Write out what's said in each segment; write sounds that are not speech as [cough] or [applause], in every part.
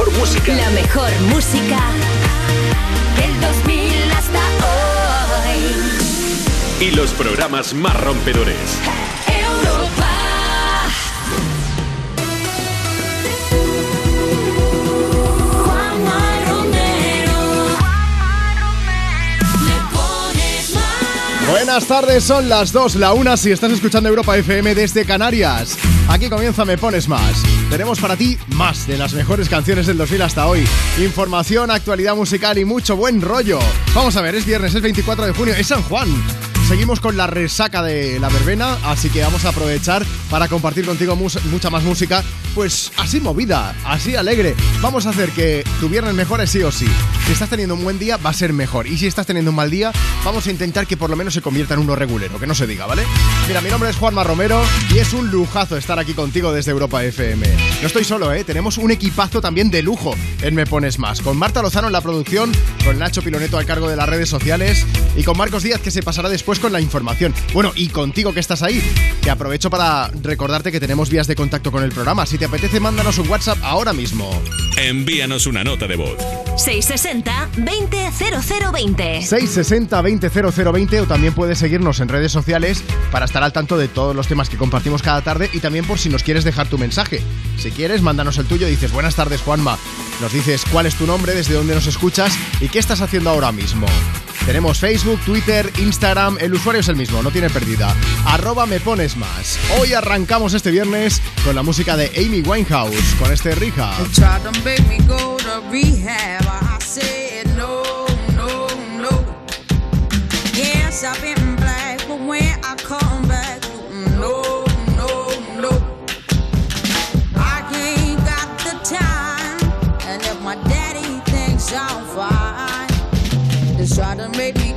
mejor música. La mejor música del 2000 hasta hoy. Y los programas más rompedores. Europa. Juanma Romero. Le pones más. Buenas tardes, son las 2, la 1 si estás escuchando Europa FM desde Canarias. Aquí comienza Me Pones Más. Tenemos para ti más de las mejores canciones del 2000 hasta hoy. Información, actualidad musical y mucho buen rollo. Vamos a ver, es viernes, es 24 de junio, es San Juan. Seguimos con la resaca de la verbena, así que vamos a aprovechar para compartir contigo mucha más música, pues así movida, así alegre. Vamos a hacer que tu viernes mejore sí o sí. Si estás teniendo un buen día, va a ser mejor. Y si estás teniendo un mal día, vamos a intentar que por lo menos se convierta en uno regulero, que no se diga, ¿vale? Mira, mi nombre es Juanma Romero y es un lujazo estar aquí contigo desde Europa FM. No estoy solo, ¿eh? Tenemos un equipazo también de lujo en Me Pones Más. Con Marta Lozano en la producción, con Nacho Piloneto al cargo de las redes sociales y con Marcos Díaz que se pasará después con la información. Bueno, y contigo que estás ahí, que aprovecho para recordarte que tenemos vías de contacto con el programa. Si te apetece, mándanos un WhatsApp ahora mismo. Envíanos una nota de voz. 660 200020. 660 200020 o también puedes seguirnos en redes sociales para estar al tanto de todos los temas que compartimos cada tarde y también por si nos quieres dejar tu mensaje. Si quieres, mándanos el tuyo, dices buenas tardes Juanma, nos dices cuál es tu nombre, desde dónde nos escuchas y qué estás haciendo ahora mismo. Tenemos Facebook, Twitter, Instagram, el usuario es el mismo, no tiene pérdida. Arroba me pones más. Hoy arrancamos este viernes con la música de Amy Winehouse, con este Rija. Try to make me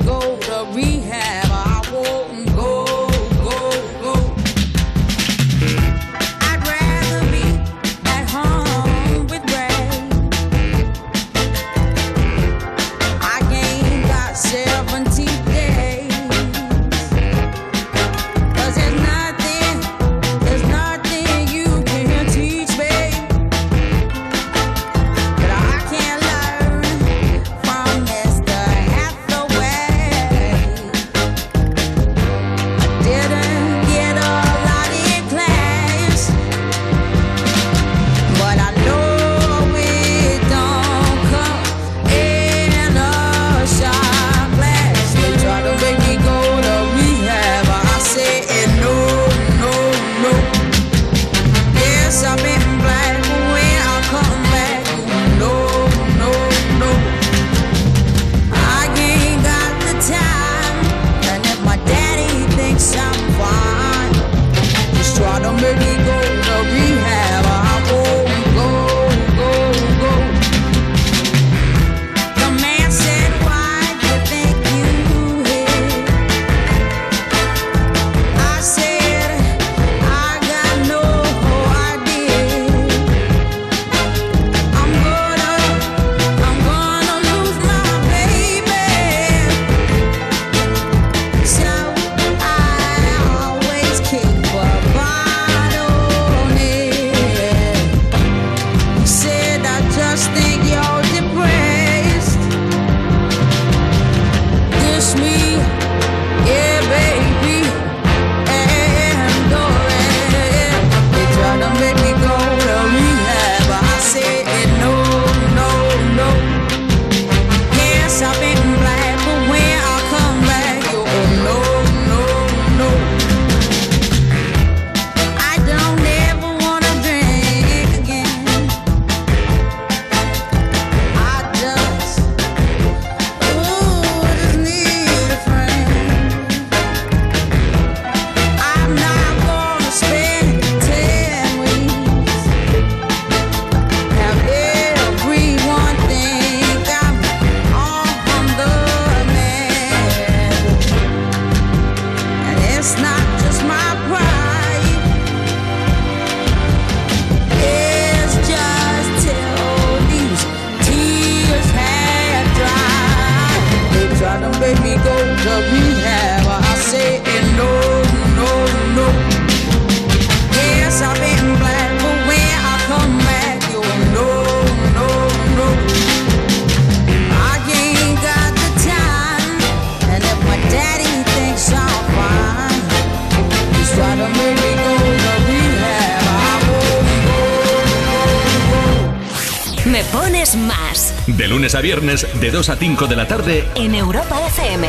viernes, de 2 a 5 de la tarde. En Europa FM.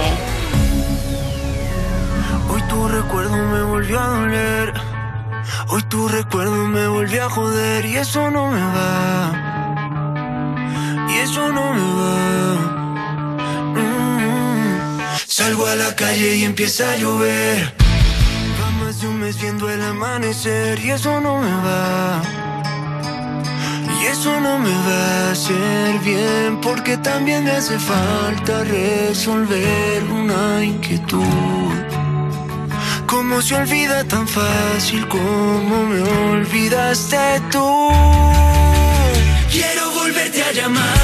Hoy tu recuerdo me volvió a doler. Hoy tu recuerdo me volvió a joder y eso no me va. Y eso no me va. Mm. Salgo a la calle y empieza a llover. Va más de un mes viendo el amanecer y eso no me va. Eso no me va a hacer bien porque también me hace falta resolver una inquietud. ¿Cómo se olvida tan fácil como me olvidaste tú? Quiero volverte a llamar,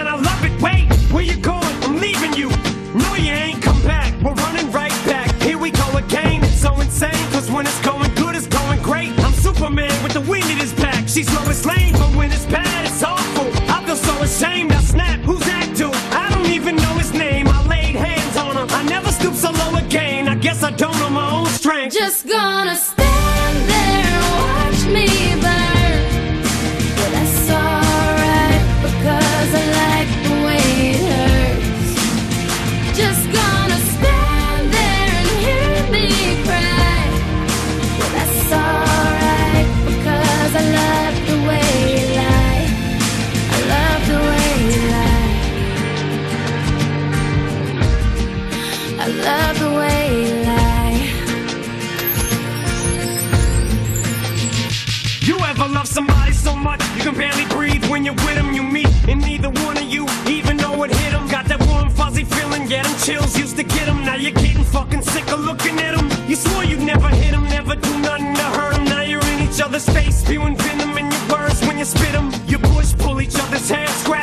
yeah, them chills used to get them. Now you're getting fucking sick of looking at them. You swore you'd never hit them, never do nothing to hurt them. Now you're in each other's face, spewing venom in your words when you spit them. You push, pull each other's hair, scratch,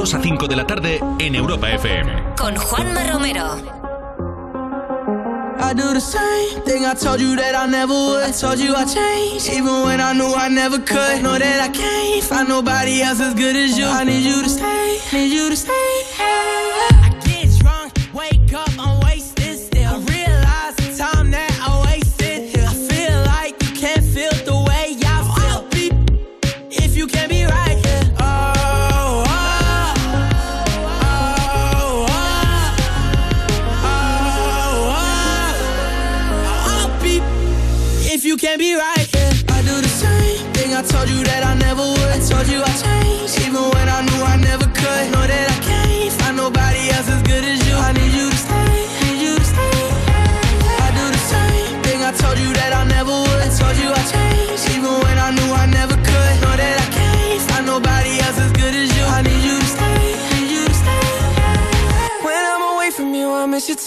2 a 5 de la tarde en Europa FM. Con Juanma Romero. I do the same thing I told you that I never would. I told you I changed, even when I knew I never could. Know that I can't find nobody else as good as you. I need you to stay, need you to stay.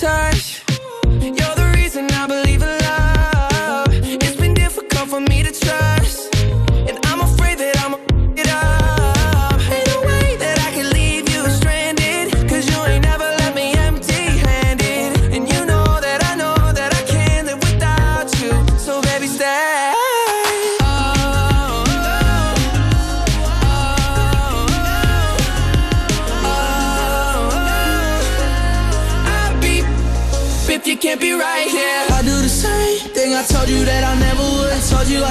Touch.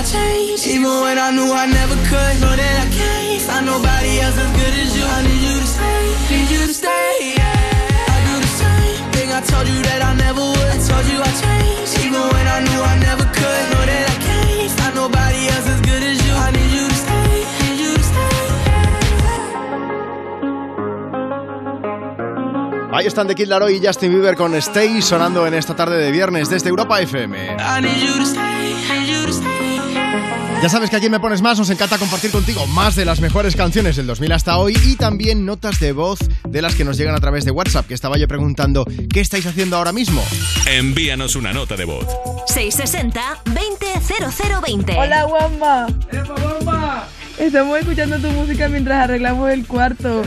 I changed, even when I knew I never could. Know that I can't find nobody else as good as you. I need you to stay, need you to stay. Yeah. I do the same thing I told you that I never would. I told you I changed, even when I knew I never could. Know that I can't find nobody else as good as you. I need you to stay, need you to stay. Ahí están The Kid Laroi y Justin Bieber con Stay sonando en esta tarde de viernes desde Europa FM. I need you to stay, Ya sabes que aquí me pones más, nos encanta compartir contigo más de las mejores canciones del 2000 hasta hoy y también notas de voz de las que nos llegan a través de WhatsApp, que estaba yo preguntando, ¿qué estáis haciendo ahora mismo? Envíanos una nota de voz. 660-200020. Hola, Wamba. Estamos escuchando tu música mientras arreglamos el cuarto.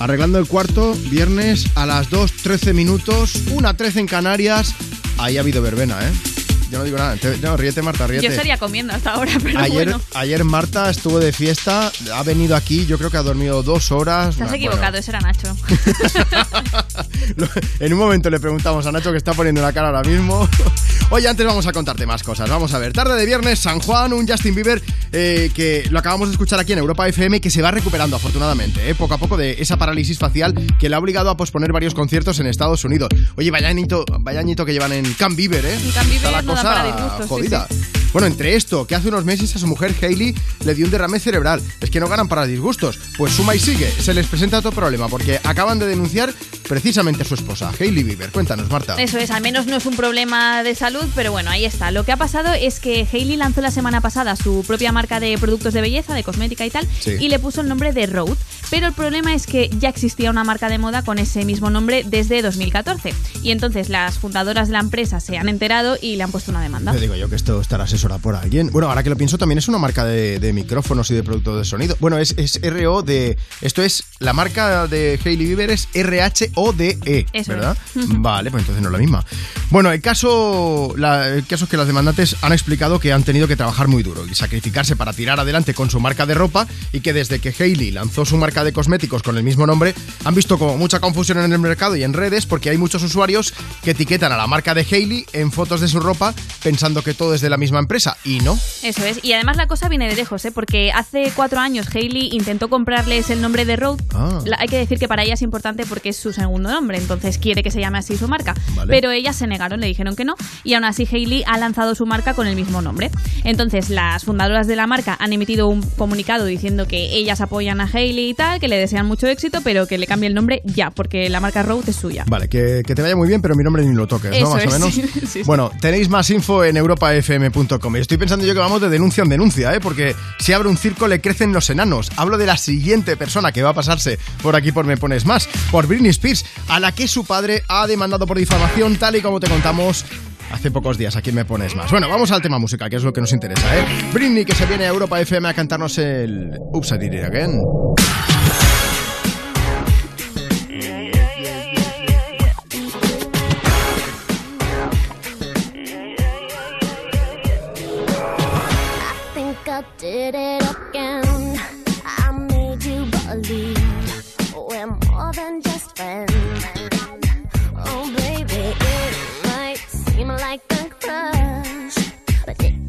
Arreglando el cuarto, viernes a las 2.13 minutos, 1.13 en Canarias. Ahí ha habido verbena, ¿eh? Yo no digo nada. Te- no, ríete, Marta, ríete. Yo estaría comiendo hasta ahora, [laughs] pero Ayer, bueno. ayer Marta estuvo de fiesta, ha venido aquí, yo creo que ha dormido dos horas. Estás Bueno, equivocado, ese era Nacho. [laughs] [laughs] en un momento le preguntamos a Nacho que está poniendo la cara ahora mismo. [laughs] Oye, antes vamos a contarte más cosas. Vamos a ver, tarde de viernes, San Juan, un Justin Bieber eh, que lo acabamos de escuchar aquí en Europa FM, que se va recuperando afortunadamente, eh, poco a poco de esa parálisis facial que le ha obligado a posponer varios conciertos en Estados Unidos. Oye, vaya añito, vaya añito que llevan en Camp Bieber, ¿eh? Camp Bieber Está la cosa sí, jodida. sí. Bueno, entre esto, que hace unos meses a su mujer Hailey le dio un derrame cerebral. Es que no ganan para disgustos. Pues suma y sigue. Se les presenta otro problema porque acaban de denunciar precisamente a su esposa, Hailey Bieber. Cuéntanos, Marta. Eso es, al menos no es un problema de salud, pero bueno, ahí está. Lo que ha pasado es que Hailey lanzó la semana pasada su propia marca de productos de belleza, de cosmética y tal, Sí. y le puso el nombre de Rode. Pero el problema es que ya existía una marca de moda con ese mismo nombre desde 2014. Y entonces las fundadoras de la empresa se han enterado y le han puesto una demanda. Te digo yo que esto estará asesorado por alguien. Bueno, ahora que lo pienso, también es una marca de, de micrófonos y de productos de sonido. Bueno, es, es RO de. Esto es. La marca de Hailey Bieber es RHODE, Eso ¿verdad? es. [laughs] Vale, pues entonces no es la misma. Bueno, el caso, la- el caso es que las demandantes han explicado que han tenido que trabajar muy duro y sacrificarse para tirar adelante con su marca de ropa y que desde que Hailey lanzó su marca de cosméticos con el mismo nombre, han visto como mucha confusión en el mercado y en redes porque hay muchos usuarios que etiquetan a la marca de Hailey en fotos de su ropa pensando que todo es de la misma empresa y no. Eso es. Y además la cosa viene de lejos, ¿eh? Porque hace cuatro años Hailey intentó comprarles el nombre de Rode. Ah. Hay que decir que para ella es importante porque es su segundo nombre, entonces quiere que se llame así su marca. Vale. Pero ellas se negaron, le dijeron que no. Y aún así Hailey ha lanzado su marca con el mismo nombre. Entonces las fundadoras de la marca han emitido un comunicado diciendo que ellas apoyan a Hailey y tal, que le desean mucho éxito, pero que le cambie el nombre ya, porque la marca Rode es suya. Vale, que, que te vaya muy bien, pero mi nombre ni lo toques, ¿no? Más o menos. sí, [laughs] sí, sí. Bueno, tenéis más info en europafm.com. Y estoy pensando yo que vamos de denuncia en denuncia, ¿eh? Porque si abre un circo le crecen los enanos. Hablo de la siguiente persona que va a pasarse por aquí por Me Pones Más, por Britney Spears, a la que su padre ha demandado por difamación, tal y como te contamos hace pocos días. Aquí Me Pones Más. Bueno, vamos al tema musical, que es lo que nos interesa, ¿eh? Britney, que se viene a Europa FM a cantarnos el Oops, I Did It Again. did it again. I made you believe we're more than just friends. Oh, baby, it might seem like a crush, but it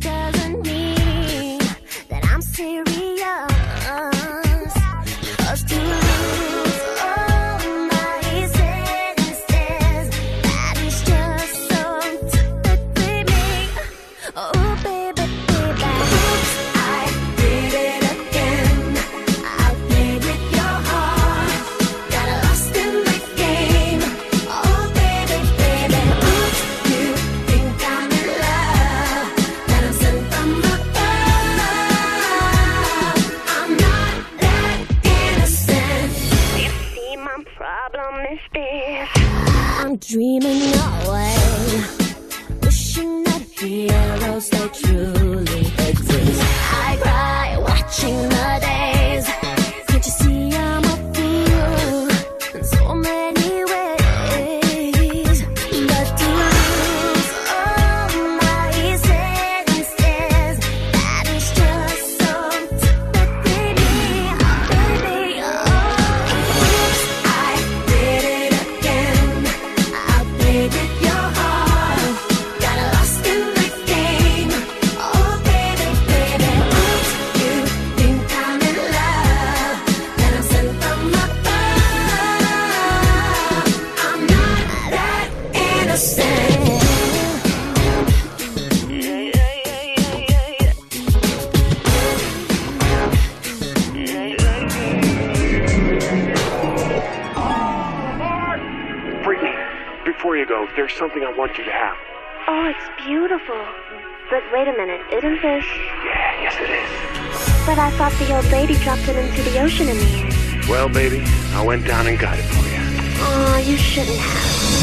Well, baby, I went down and got it for you. Oh, you shouldn't have.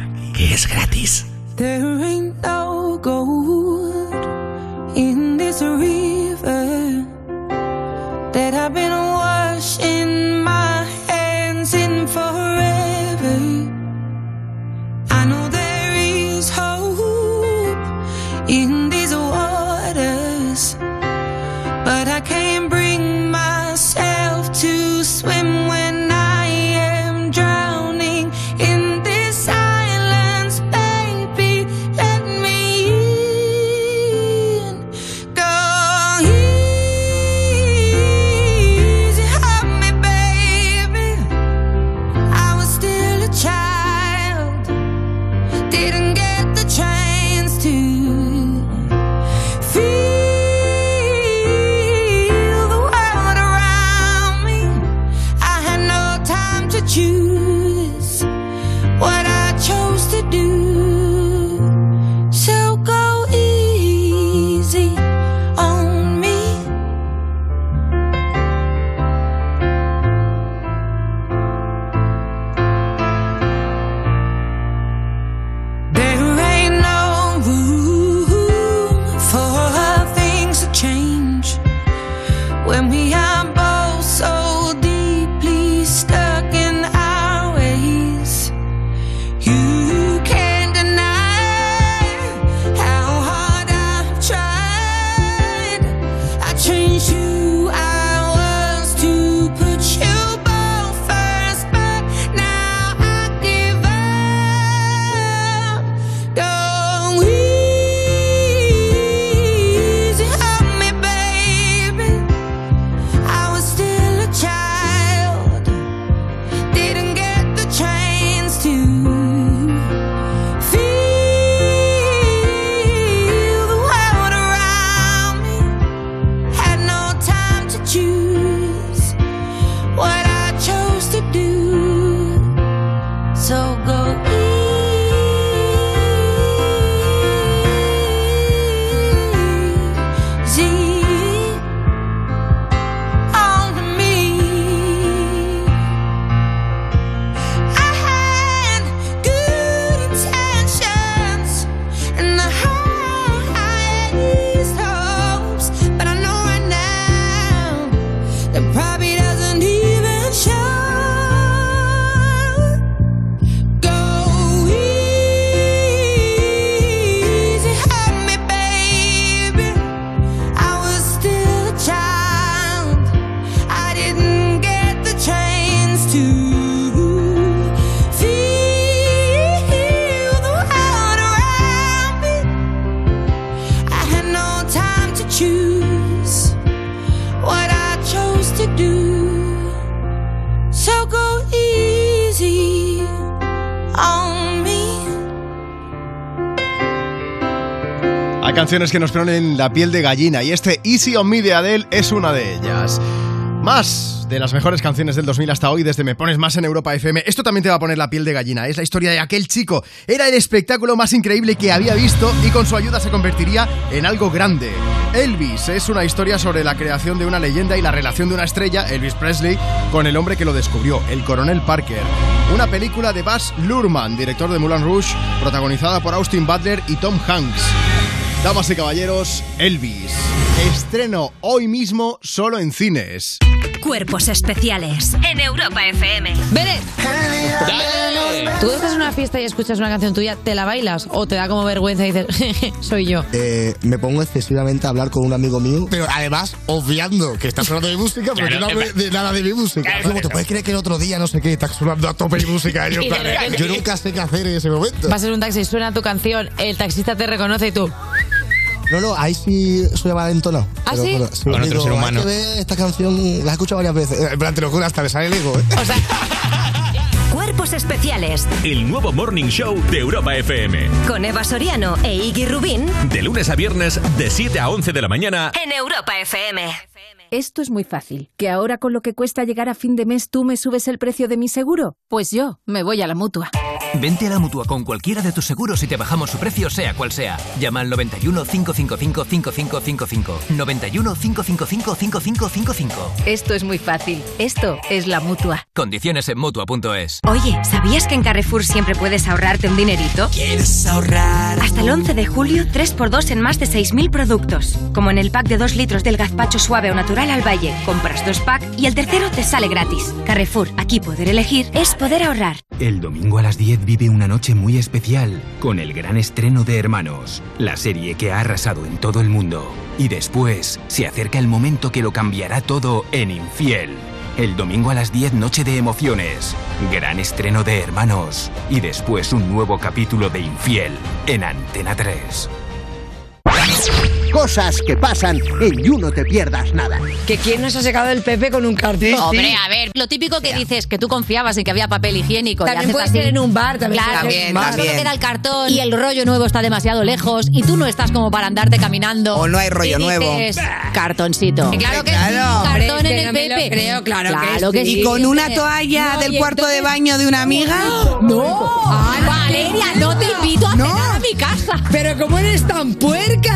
Hay canciones que nos ponen la piel de gallina y este Easy on Me de Adele es una de ellas. Más de las mejores canciones del 2000 hasta hoy desde Me Pones Más en Europa FM. Esto también te va a poner la piel de gallina. Es la historia de aquel chico. Era el espectáculo más increíble que había visto y con su ayuda se convertiría en algo grande. Elvis es una historia sobre la creación de una leyenda y la relación de una estrella, Elvis Presley, con el hombre que lo descubrió, el coronel Parker. Una película de Baz Luhrmann, director de Moulin Rouge, protagonizada por Austin Butler y Tom Hanks. Damas y caballeros, Elvis. Estreno hoy mismo solo en cines. Cuerpos especiales en Europa FM. Beret, ¿tú estás en una fiesta y escuchas una canción tuya, te la bailas o te da como vergüenza y dices, "Jeje, soy yo? Eh, me pongo excesivamente a hablar con un amigo mío, pero además obviando que está sonando mi música, porque Claro, no hablo de nada de mi música. claro, ¿te claro. puedes creer que el otro día, no sé qué, está sonando a tope mi música? [laughs] Y yo, repente- yo nunca sé qué hacer en ese momento. Vas en un taxi, suena tu canción, el taxista te reconoce y tú. No, no, ahí sí soy valentonado. ¿Ah, sí? Con otro ser humano. Hay que ver esta canción, la he escuchado varias veces. En plan, te lo juro, hasta me sale el ego, ¿eh? [laughs] Cuerpos especiales El nuevo Morning Show de Europa FM. con Eva Soriano e Iggy Rubín De lunes a viernes, de 7 a 11 de la mañana. en Europa FM. Esto es muy fácil. ¿Que ahora con lo que cuesta llegar a fin de mes tú me subes el precio de mi seguro? Pues yo me voy a la mutua. Vente a la mutua con cualquiera de tus seguros y te bajamos su precio, sea cual sea. Llama al 91 555 5555. 91 555 5555. Esto es muy fácil. Esto es la mutua. Condiciones en mutua.es. Oye, ¿sabías que en Carrefour siempre puedes ahorrarte un dinerito? ¿Quieres ahorrar? Hasta el 11 de julio, 3x2 en más de 6.000 productos. Como en el pack de 2 litros del gazpacho suave o natural al valle. Compras dos pack y el tercero te sale gratis. Carrefour, aquí poder elegir es poder ahorrar. El domingo a las 10 vive una noche muy especial con el gran estreno de Hermanos, la serie que ha arrasado en todo el mundo. Y después se acerca el momento que lo cambiará todo en Infiel. El domingo a las 10 noche de emociones, gran estreno de Hermanos y después un nuevo capítulo de Infiel en Antena 3. Cosas que pasan en You No Te Pierdas Nada. ¿Que quién nos ha sacado el Pepe con un cartón? Hombre, a ver, lo típico que dices que tú confiabas en que había papel higiénico. También puede ser en un bar, también Claro, en un bar. solo También. queda el cartón y el rollo nuevo está demasiado lejos y tú no estás como para andarte caminando. O no hay rollo y nuevo. dices, Cartoncito. Claro que sí, Claro. cartón Hombre, en el que no Pepe. creo, claro que claro que sí. sí. ¿Y con una toalla del cuarto de baño de una amiga? [gasps] No. Ay, Valeria, no te invito a cenar a mi casa. Pero ¿cómo eres tan puerca?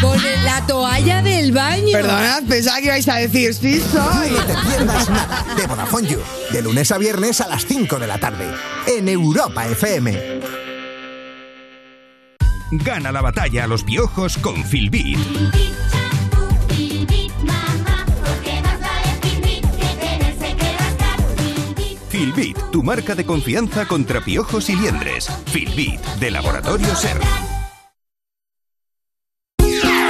Con la toalla del baño. Perdonad, pensaba que ibais a decir sí soy. No te pierdas nada de Vodafone You. De lunes a viernes a las 5 de la tarde. En Europa FM. Gana la batalla a los piojos con Filbit. Filbit, tu marca de confianza contra piojos y liendres. Filbit, de Laboratorio Ser.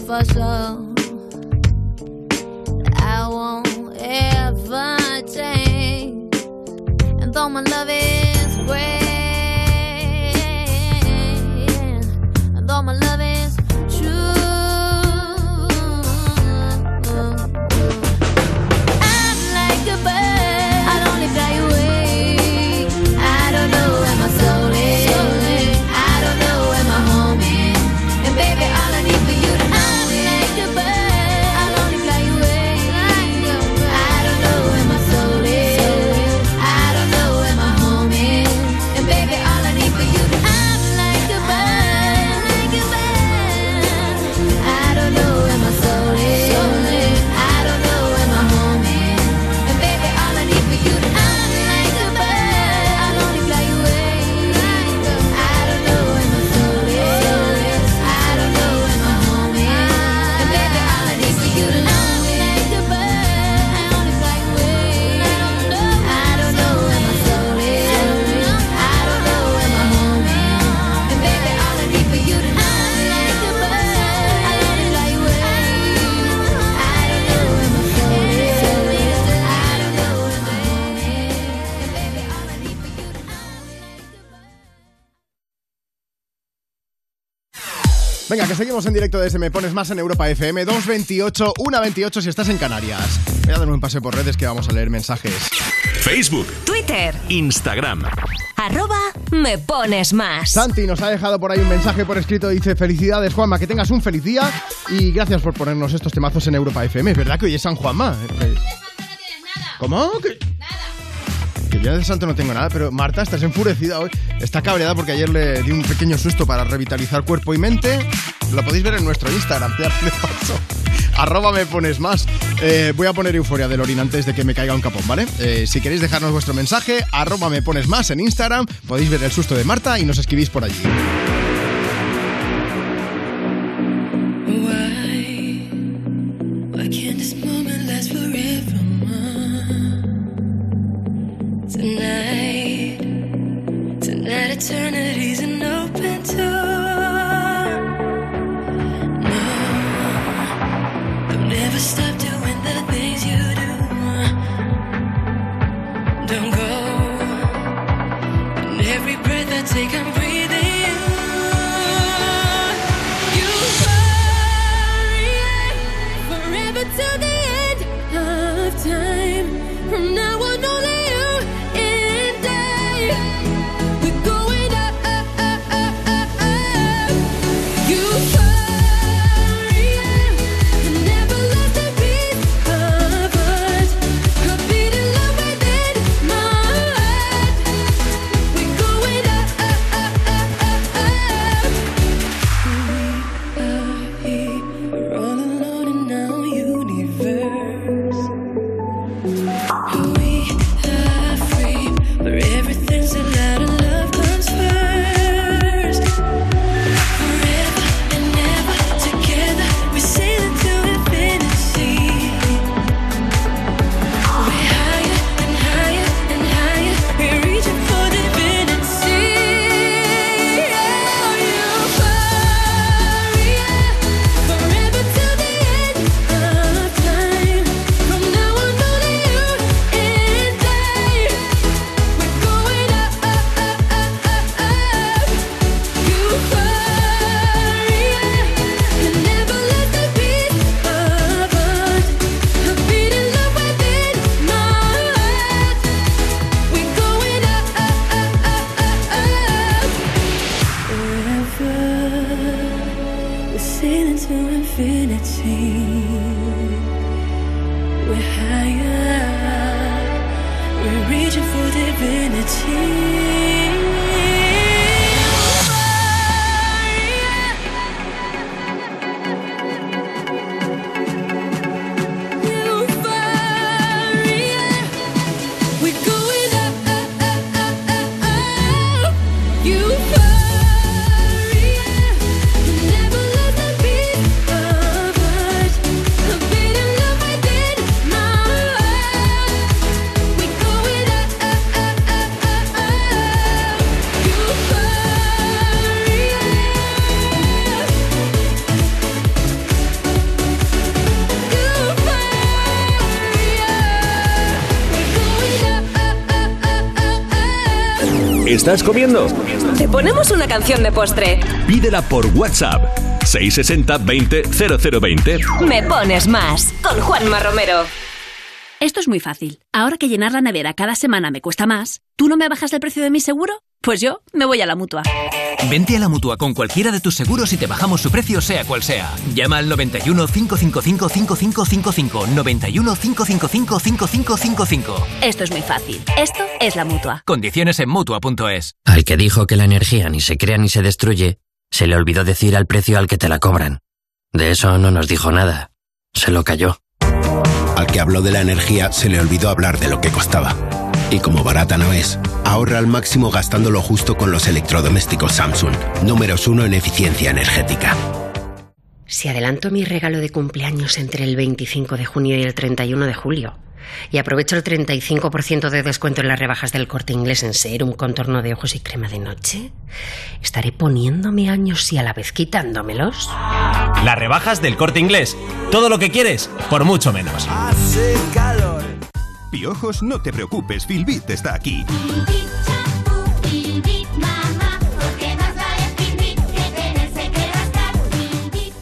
For sure. Venga, que seguimos en directo desde Me Pones Más en Europa FM 228 128 si estás en Canarias. Voy a darme un paseo por redes que vamos a leer mensajes. Facebook, Twitter, Instagram. arroba me pones más. Santi nos ha dejado por ahí un mensaje por escrito. Dice: Felicidades, Juanma, que tengas un feliz día y gracias por ponernos estos temazos en Europa FM. Es verdad que hoy es San Juanma. Eh, ¿Cómo? ¿Que... Que yo de santo no tengo nada, pero Marta, estás enfurecida hoy. Está cabreada porque ayer le di un pequeño susto para revitalizar cuerpo y mente. Lo podéis ver en nuestro Instagram, [laughs] paso. Arroba me pones más. Eh, voy a poner euforia de Lorin antes de que me caiga un capón, ¿vale? Eh, si queréis dejarnos vuestro mensaje, arroba me pones más en Instagram. Podéis ver el susto de Marta y nos escribís por allí. ¿Estás comiendo? Te ponemos una canción de postre. Pídela por WhatsApp. 660 20 0020. Me pones más. Con Juanma Romero. Esto es muy fácil. Ahora que llenar la nevera cada semana me cuesta más, ¿tú no me bajas el precio de mi seguro? Pues yo me voy a la mutua. Vente a la mutua con cualquiera de tus seguros y te bajamos su precio, sea cual sea. Llama al 91 555 5555. 91 555 5555. Esto es muy fácil. Esto es la mutua. Condiciones en mutua.es. Al que dijo que la energía ni se crea ni se destruye, se le olvidó decir al precio al que te la cobran. De eso no nos dijo nada. Se lo cayó. Al que habló de la energía se le olvidó hablar de lo que costaba. Y como barata no es, ahorra al máximo gastando lo justo con los electrodomésticos Samsung, números uno en eficiencia energética. Si adelanto mi regalo de cumpleaños entre el 25 de junio y el 31 de julio, y aprovecho el 35% de descuento en las rebajas del corte inglés en serum, contorno de ojos y crema de noche, estaré poniéndome años y a la vez quitándomelos. Las rebajas del corte inglés. Todo lo que quieres, por mucho menos. Piojos, no te preocupes, Filbit está aquí.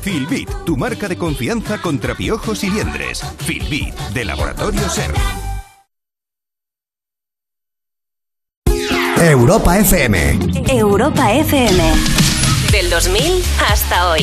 Filbit, tu marca de confianza contra piojos y liendres. Filbit, de Laboratorio Ser. Europa FM. Europa FM. Del 2000 hasta hoy.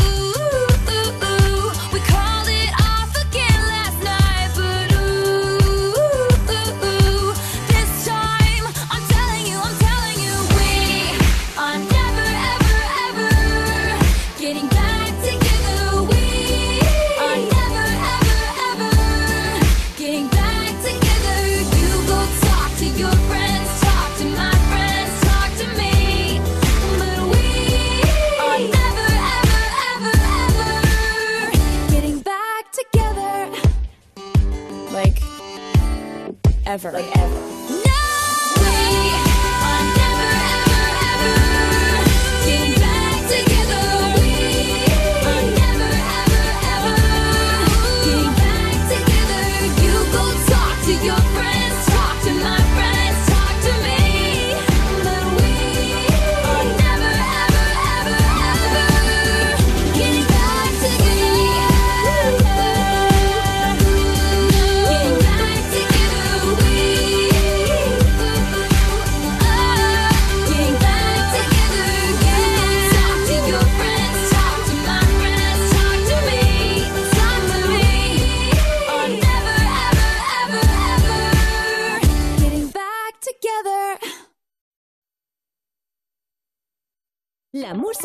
ever, like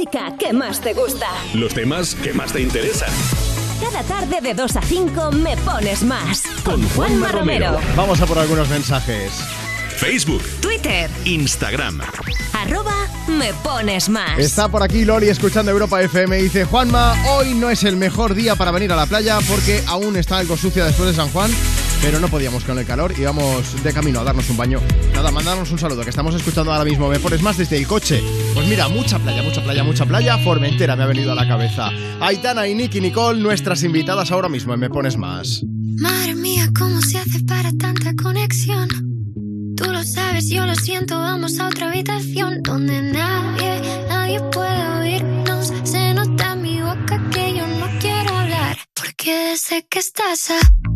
música que más te gusta. Los temas que más te interesan. Cada tarde de 2 a 5 me pones más. Con Juanma Romero. Vamos a por algunos mensajes. Facebook, Twitter, Instagram. arroba me pones más. Está por aquí Loli escuchando Europa FM y dice Juanma, hoy no es el mejor día para venir a la playa porque aún está algo sucia después de San Juan, pero no podíamos con el calor y vamos de camino a darnos un baño. Nada, mandarnos un saludo que estamos escuchando ahora mismo. Me pones más desde el coche. Pues mira, mucha playa, mucha playa, mucha playa. Formentera me ha venido a la cabeza. Aitana y Nicky Nicole, nuestras invitadas ahora mismo en Me pones más. Madre mía, ¿cómo se hace para tanta conexión? Tú lo sabes, yo lo siento, vamos a otra habitación donde nadie, nadie puede oírnos. Se nota en mi boca que yo no quiero hablar, porque sé que estás aquí,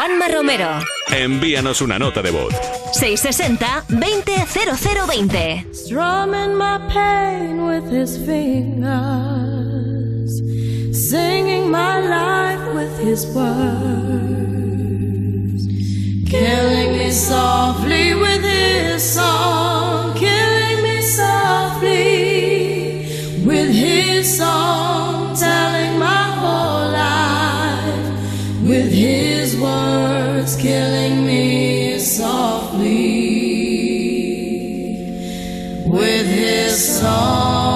Juanma Romero. Envíanos una nota de voz. 660-200020. Strumming my pain with his fingers, singing my life with his words, killing me softly with his song, killing me softly with his song, words, killing me softly with his song.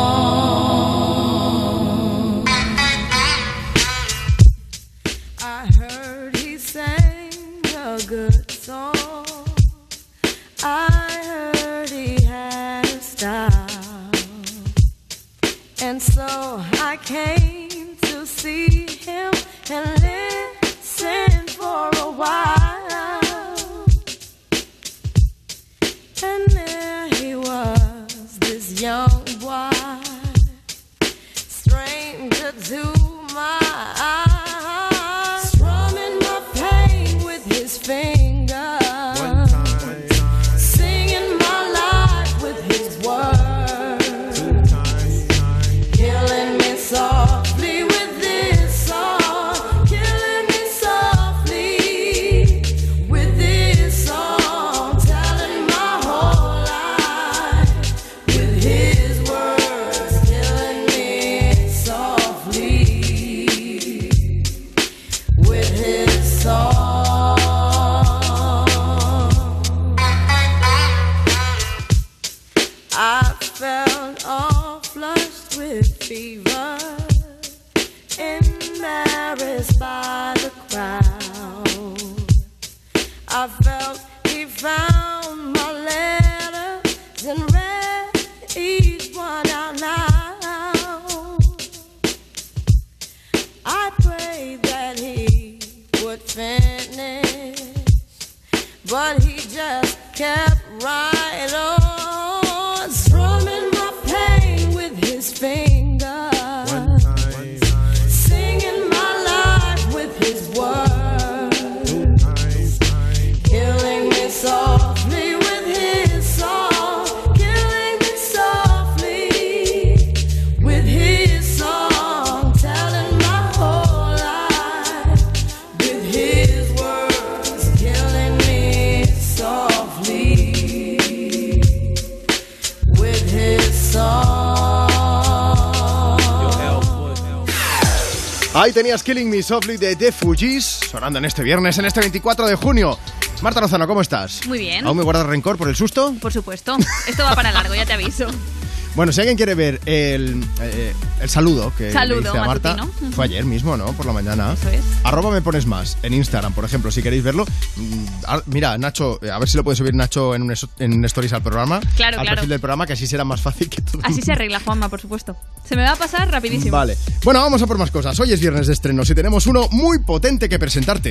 Ahí tenías Killing Me Softly de The Fugees, sonando en este viernes, en este 24 de junio. Marta Lozano, ¿cómo estás? Muy bien. ¿Aún me guardas rencor por el susto? Por supuesto. Esto va para largo, ya te aviso. [laughs] Bueno, si alguien quiere ver el, eh, el saludo que le Saludo hice a Marta, matutino. fue ayer mismo, ¿no? Por la mañana. Eso es. Arroba me pones más en Instagram, por ejemplo, si queréis verlo. Mm, Mira, Nacho, eh, a ver si lo puede subir Nacho en un, en un stories al programa. Claro, al claro. perfil del programa, que así será más fácil que todo. Así se arregla, Juanma, por supuesto. Se me va a pasar rapidísimo. Vale. Bueno, vamos a por más cosas. Hoy es viernes de estrenos y tenemos uno muy potente que presentarte.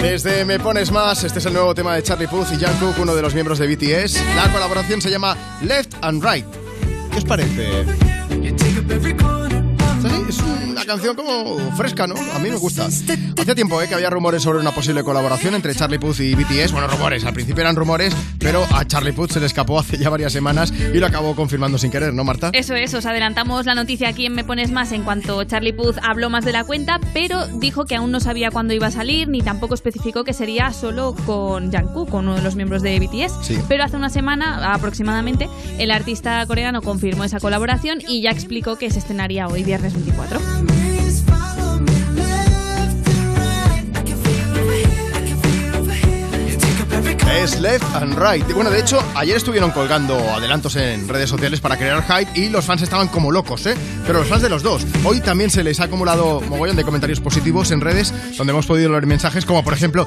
Desde Me Pones Más, este es el nuevo tema de Charlie Puth y Jungkook, uno de los miembros de BTS. La colaboración se llama Left and Right. ¿Qué os parece? Canción como fresca, ¿no? A mí me gusta. Hacía tiempo ¿eh? que había rumores sobre una posible colaboración entre Charlie Puth y BTS. Bueno, rumores, al principio eran rumores, pero a Charlie Puth se le escapó hace ya varias semanas y lo acabó confirmando sin querer, ¿no, Marta? Eso es, os adelantamos la noticia aquí en Me Pones Más en cuanto Charlie Puth habló más de la cuenta, pero dijo que aún no sabía cuándo iba a salir, ni tampoco especificó que sería solo con Jungkook, con uno de los miembros de BTS. Sí. Pero hace una semana aproximadamente, el artista coreano confirmó esa colaboración y ya explicó que se estrenaría hoy, viernes 24. Es Left and Right. Bueno, de hecho, ayer estuvieron colgando adelantos en redes sociales para crear hype y los fans estaban como locos, ¿eh? Pero los fans de los dos. Hoy también se les ha acumulado mogollón de comentarios positivos en redes donde hemos podido leer mensajes como, por ejemplo,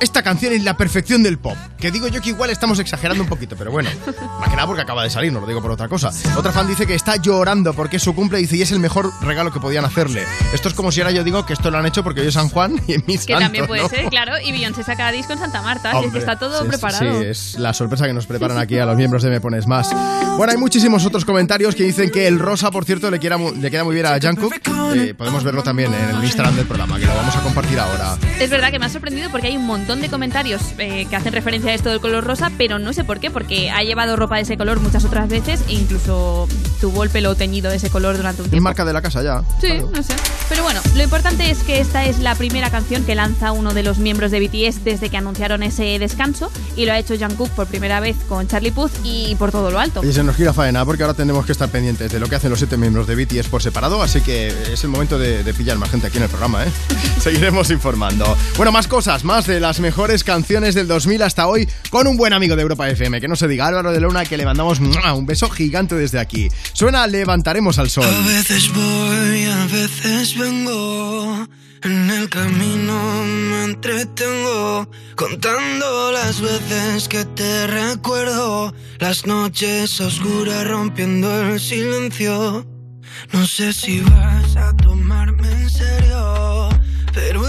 esta canción es la perfección del pop. Que digo yo que igual estamos exagerando un poquito, pero bueno, [laughs] más que nada porque acaba de salir, no lo digo por otra cosa. Otra fan dice que está llorando porque es su cumple dice, y es el mejor regalo que podían hacerle. Esto es como si ahora yo digo que esto lo han hecho porque yo es San Juan y en mi Que santo, también puede ¿no? ser, claro. Y Beyoncé saca disco en Santa Marta, así es que está todo sí, preparado. Sí, es la sorpresa que nos preparan aquí a los [laughs] miembros de Me Pones Más. Bueno, hay muchísimos otros comentarios que dicen que el rosa, por cierto, le, quiera le queda muy bien a Jungkook. Eh, podemos verlo también en el Instagram del programa, que lo vamos a compartir ahora. Es verdad que me ha sorprendido porque hay un montón de comentarios eh, que hacen referencia a esto del color rosa, pero no sé por qué, porque ha llevado ropa de ese color muchas otras veces e incluso tuvo el pelo teñido de ese color durante un Es tiempo. marca de la casa ya. Sí, no sé. Pero bueno, lo importante es que esta es la primera canción que lanza uno de los miembros de BTS desde que anunciaron ese descanso y lo ha hecho Jungkook por primera vez con Charlie Puth y por todo lo alto. Y se nos gira faena porque ahora tendremos que estar pendientes de lo que hacen los siete miembros de BTS por separado, así que es el momento de, de pillar más gente aquí en el programa, ¿eh? [laughs] Seguiremos informando. Bueno, más cosas, más de las mejores canciones del 2000 hasta hoy con un buen amigo de Europa FM, que no se diga Álvaro de Luna, que le mandamos un beso gigante desde aquí. Suena Levantaremos al Sol. A veces voy, a veces vengo. En el camino me entretengo contando las veces que te recuerdo. Las noches oscuras rompiendo el silencio. No sé si vas a tomarme en serio,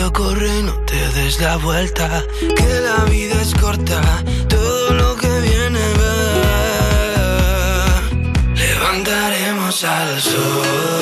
Corre no te des la vuelta. Que la vida es corta, todo lo que viene va. Levantaremos al sol,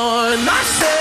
Oh, and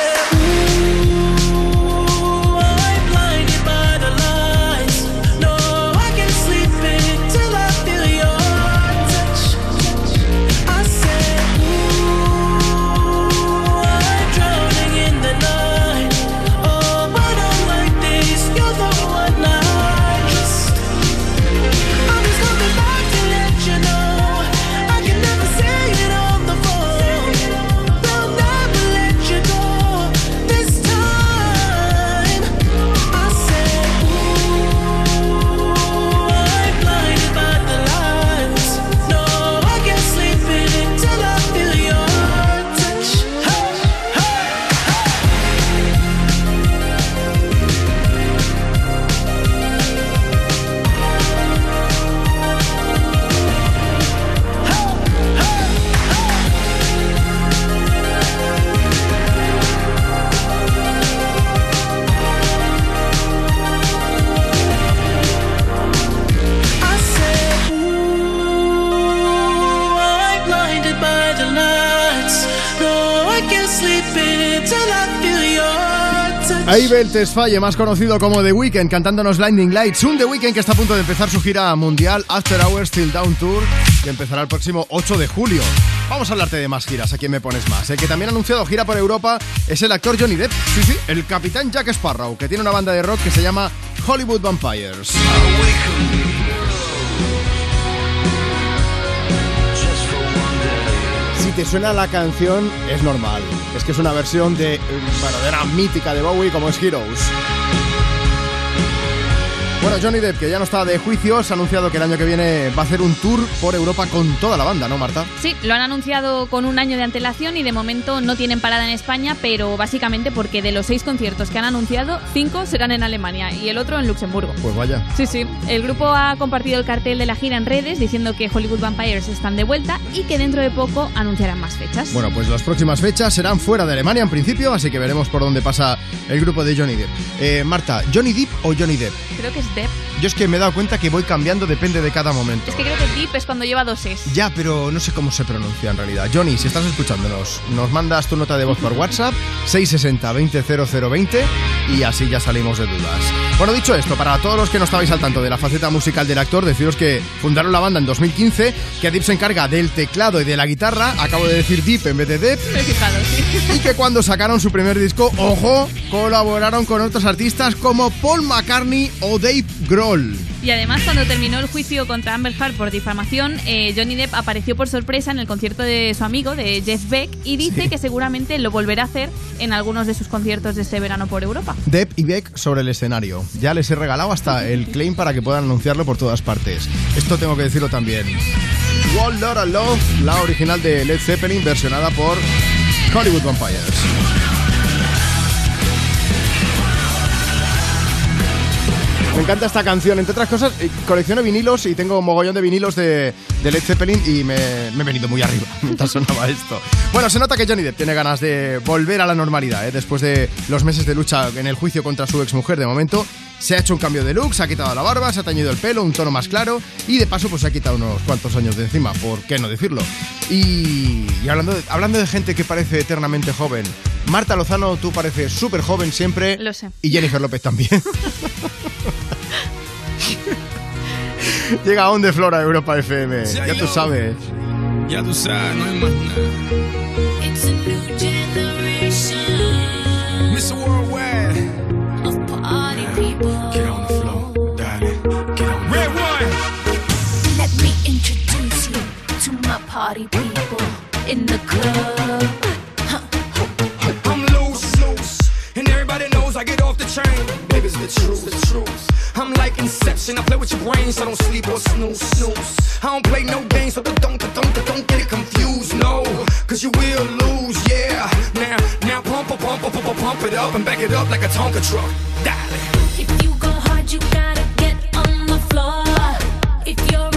Abel Tesfaye, más conocido como The Weeknd, cantándonos Blinding Lights. Un The Weeknd que está a punto de empezar su gira mundial After Hours Till Down Tour, que empezará el próximo 8 de julio. Vamos a hablarte de más giras, a quién me pones más. El que también ha anunciado gira por Europa es el actor Johnny Depp. Sí, sí, el capitán Jack Sparrow, que tiene una banda de rock que se llama Hollywood Vampires. Si te suena la canción, es normal. Es que es una versión de eh, verdadera mítica de Bowie como es Heroes. Bueno, Johnny Depp, que ya no está de juicios, ha anunciado que el año que viene va a hacer un tour por Europa con toda la banda, ¿no, Marta? Sí, lo han anunciado con un año de antelación y de momento no tienen parada en España, pero básicamente porque de los seis conciertos que han anunciado, cinco serán en Alemania y el otro en Luxemburgo. Pues vaya. Sí, sí. El grupo ha compartido el cartel de la gira en redes diciendo que Hollywood Vampires están de vuelta y que dentro de poco anunciarán más fechas. Bueno, pues las próximas fechas serán fuera de Alemania en principio, así que veremos por dónde pasa el grupo de Johnny Depp. Eh, Marta, ¿Johnny Depp o Johnny Depp? Creo que es Depp. Yo es que me he dado cuenta que voy cambiando, depende de cada momento. Es que creo que Deep es cuando lleva dos es. Ya, pero no sé cómo se pronuncia en realidad. Johnny, si estás escuchándonos, nos mandas tu nota de voz por WhatsApp 660-200020 y así ya salimos de dudas. Bueno, dicho esto, para todos los que no estabais al tanto de la faceta musical del actor, deciros que fundaron la banda en 2015, que Deep se encarga del teclado y de la guitarra, acabo de decir Deep en vez de sí. [laughs] y que cuando sacaron su primer disco, ojo, colaboraron con otros artistas como Paul McCartney o Dave Grohl. Y además, cuando terminó el juicio contra Amber Heard por difamación, eh, Johnny Depp apareció por sorpresa en el concierto de su amigo, de Jeff Beck, y dice que seguramente lo volverá a hacer en algunos de sus conciertos de este verano por Europa. Depp y Beck sobre el escenario. Ya les he regalado hasta el claim para que puedan anunciarlo por todas partes. Esto tengo que decirlo también. One Lotta Love, la original de Led Zeppelin, versionada por Hollywood Vampires. Me encanta esta canción. Entre otras cosas, eh, colecciono vinilos y tengo un mogollón de vinilos de, de Led Zeppelin y me, me he venido muy arriba [laughs] mientras sonaba esto. Bueno, se nota que Johnny Depp tiene ganas de volver a la normalidad, ¿eh? después de los meses de lucha en el juicio contra su exmujer de momento. Se ha hecho un cambio de look, se ha quitado la barba, se ha teñido el pelo, un tono más claro y de paso pues se ha quitado unos cuantos años de encima, ¿por qué no decirlo? Y, y hablando, de, hablando de gente que parece eternamente joven, Marta Lozano, tú pareces súper joven siempre. Lo sé. Y Jennifer López también. [laughs] [laughs] Llega On de Flora Europa FM. Ya tú sabes. Ya tú sabes, no hay más nada. It's a new generation Mr. Worldwide. of party people. Get on the floor, darling. Get on Red one. Let me introduce you to my party people in the club. It's the truth, the truth. I'm like Inception. I play with your brain, so don't sleep or snooze, snooze. I don't play no games, so don't, don't, don't, don't get it confused, no. Cause you will lose, yeah. Now, now pump, pump, pump, pump, pump, pump it up and back it up like a Tonka truck. Darling. If you go hard, you gotta get on the floor. If you're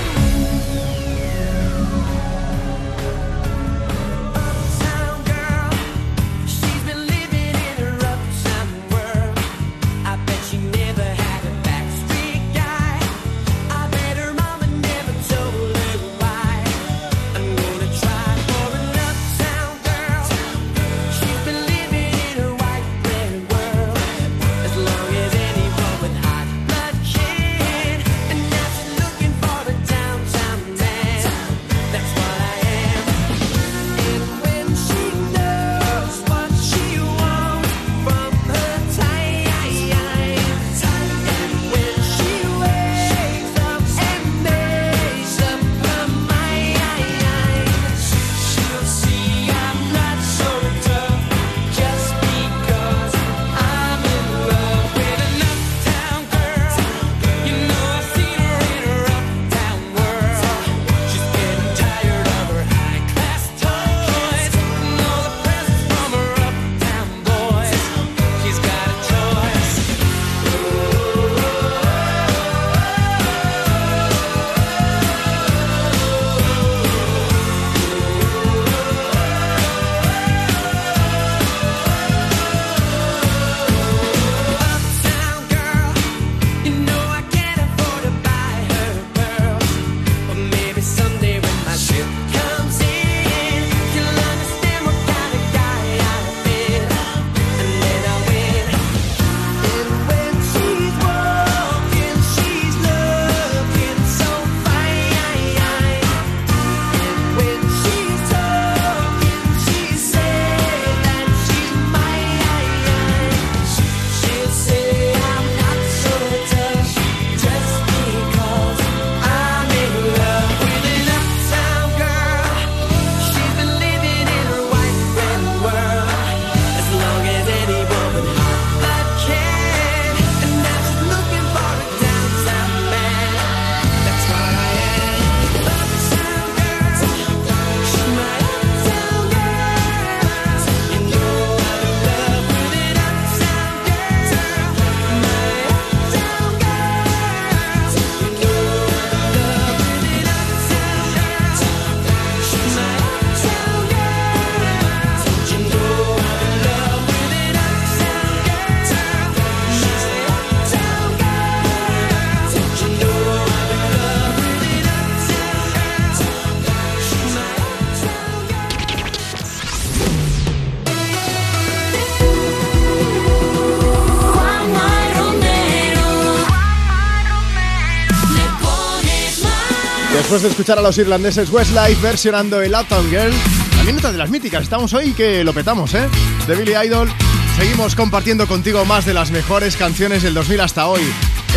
Después de escuchar a los irlandeses Westlife versionando el Uptown Girl, también otra de las míticas, estamos hoy que lo petamos, ¿eh? De Billy Idol, seguimos compartiendo contigo más de las mejores canciones del 2000 hasta hoy.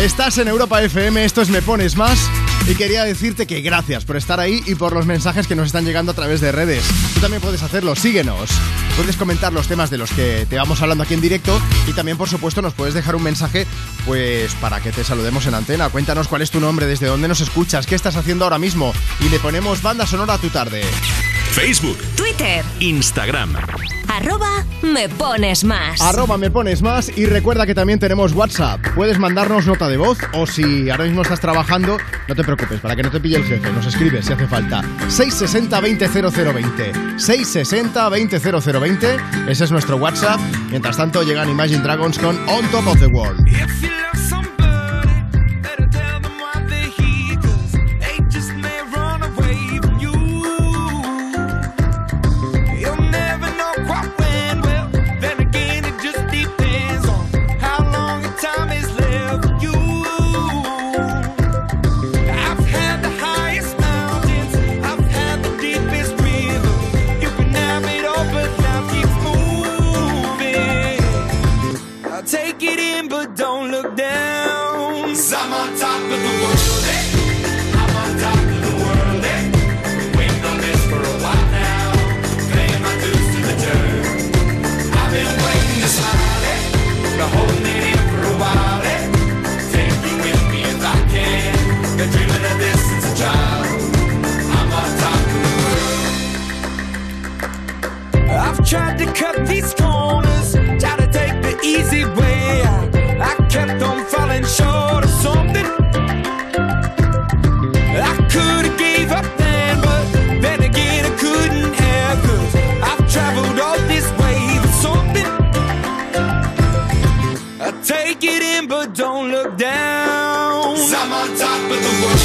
Estás en Europa FM, esto es Me Pones Más. Y quería decirte que gracias por estar ahí y por los mensajes que nos están llegando a través de redes. Tú también puedes hacerlo, síguenos. Puedes comentar los temas de los que te vamos hablando aquí en directo y también, por supuesto, nos puedes dejar un mensaje pues para que te saludemos en antena. Cuéntanos cuál es tu nombre, desde dónde nos escuchas, qué estás haciendo ahora mismo y le ponemos banda sonora a tu tarde. Facebook, Twitter, Instagram. Arroba me más. Arroba me pones más y recuerda que también tenemos WhatsApp. Puedes mandarnos nota de voz o si ahora mismo estás trabajando, no te preocupes, para que no te pille el jefe, nos escribes si hace falta. 660-200020. 660-200020. Ese es nuestro WhatsApp. Mientras tanto llegan Imagine Dragons con On Top of the World. down. i I'm on top of the world.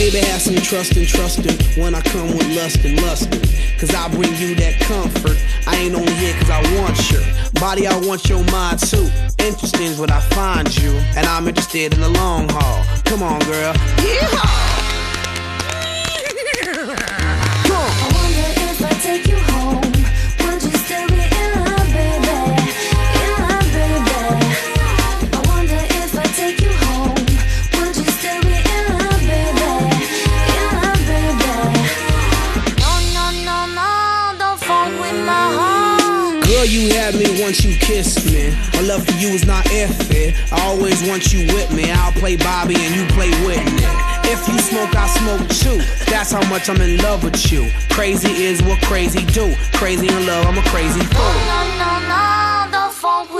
Baby, have some trust and trust trusting when I come with lust and lusting. Cause I bring you that comfort. I ain't only here cause I want your body, I want your mind too. Interesting is what I find you, and I'm interested in the long haul. Come on, girl. Yeehaw! Girl, you had me once you kissed me. My love for you is not iffy. I always want you with me. I'll play Bobby and you play Whitney. If you smoke, I smoke too. That's how much I'm in love with you. Crazy is what crazy do. Crazy in love, I'm a crazy fool. No, no, no, funk with my heart.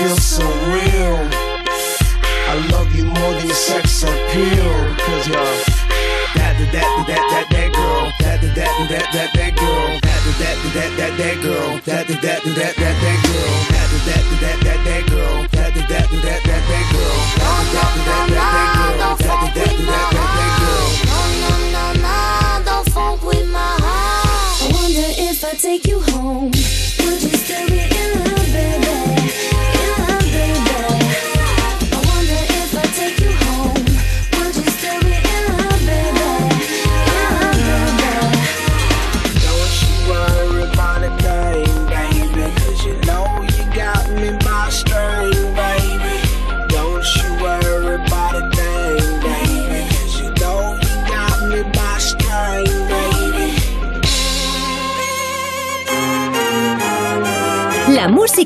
feel so real. I love you more than your sex appeal. Cause you're that, that, that, that, that, that girl. That, that, that, that, that, that girl. That, that, that, that, that girl. That, that, that, that, that, that girl. That, that, that, that, that girl. That, that, that, that, that, that girl. That, that, that, that, that girl. That, that, that, that, that girl. No, no, no, no, don't funk with my heart. I wonder if I take you home, would you still be in love, baby?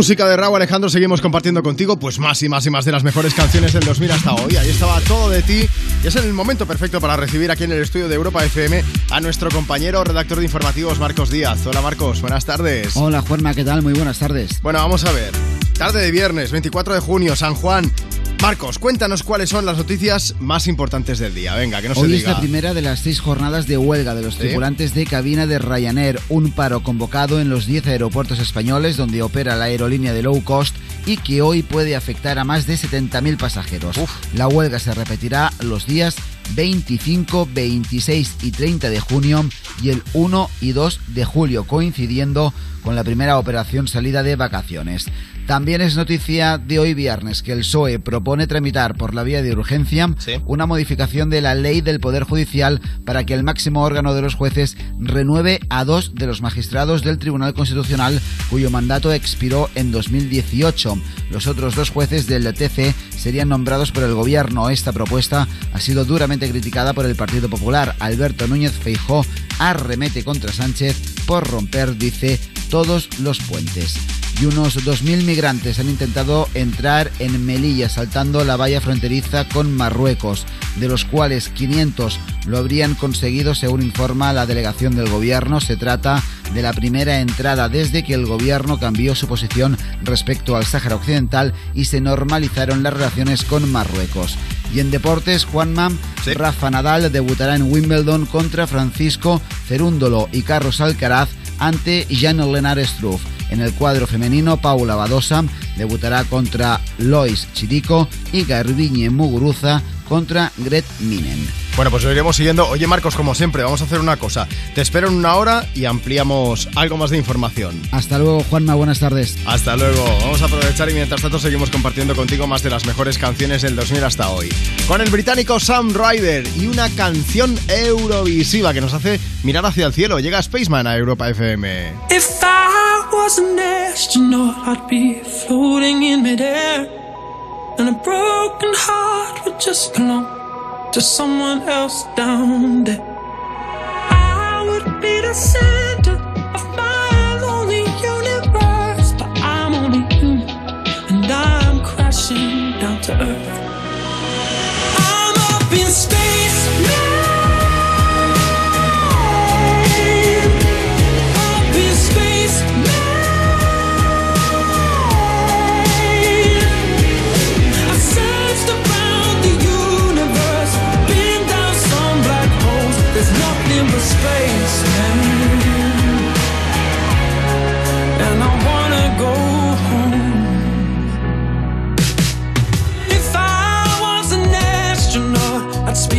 Música de Raúl Alejandro seguimos compartiendo contigo pues más y más y más de las mejores canciones del 2000 hasta hoy. Ahí estaba todo de ti y es el momento perfecto para recibir aquí en el estudio de Europa FM a nuestro compañero redactor de informativos Marcos Díaz. Hola Marcos, buenas tardes. Hola Juanma, ¿qué tal? Muy buenas tardes. Bueno, vamos a ver. Tarde de viernes, 24 de junio, San Juan. Marcos, cuéntanos cuáles son las noticias más importantes del día. Venga, que no se Hoy es diga. la primera de las seis jornadas de huelga de los ¿Sí? tripulantes de cabina de Ryanair, un paro convocado en los 10 aeropuertos españoles donde opera la aerolínea de low cost y que hoy puede afectar a más de 70.000 pasajeros. La huelga se repetirá los días 25, 26 y 30 de junio y el 1 y 2 de julio, coincidiendo con la primera operación salida de vacaciones. También es noticia de hoy viernes que el PSOE propone tramitar por la vía de urgencia una modificación de la ley del Poder Judicial para que el máximo órgano de los jueces renueve a dos de los magistrados del Tribunal Constitucional cuyo mandato expiró en 2018. Los otros dos jueces del TC serían nombrados por el gobierno. Esta propuesta ha sido duramente criticada por el Partido Popular. Alberto Núñez Feijó arremete contra Sánchez por romper, dice, todos los puentes y unos 2.000 migrantes han intentado entrar en Melilla saltando la valla fronteriza con Marruecos, de los cuales 500 lo habrían conseguido según informa la delegación del gobierno. Se trata de la primera entrada desde que el gobierno cambió su posición respecto al Sáhara Occidental y se normalizaron las relaciones con Marruecos. Y en deportes, Juanma, Rafa Nadal debutará en Wimbledon contra Francisco Cerúndolo y Carlos Alcaraz ante Jan Lennart Struff. En el cuadro femenino, Paula Badosa debutará contra Lois Chirico y Garbiñe Muguruza contra Gret Minen. Bueno, pues lo iremos siguiendo. Oye, Marcos, como siempre, vamos a hacer una cosa. Te espero en una hora y ampliamos algo más de información. Hasta luego, Juanma. Buenas tardes. Hasta luego. Vamos a aprovechar y mientras tanto seguimos compartiendo contigo más de las mejores canciones del 2000 hasta hoy. Con el británico Sam Ryder y una canción eurovisiva que nos hace mirar hacia el cielo. Llega Spaceman a Europa FM. If I was an astronaut, I'd be floating in midair. And a broken heart would just belong to someone else down there. I would be the center of my lonely universe, but I'm only human and I'm crashing down to earth. I'm up in space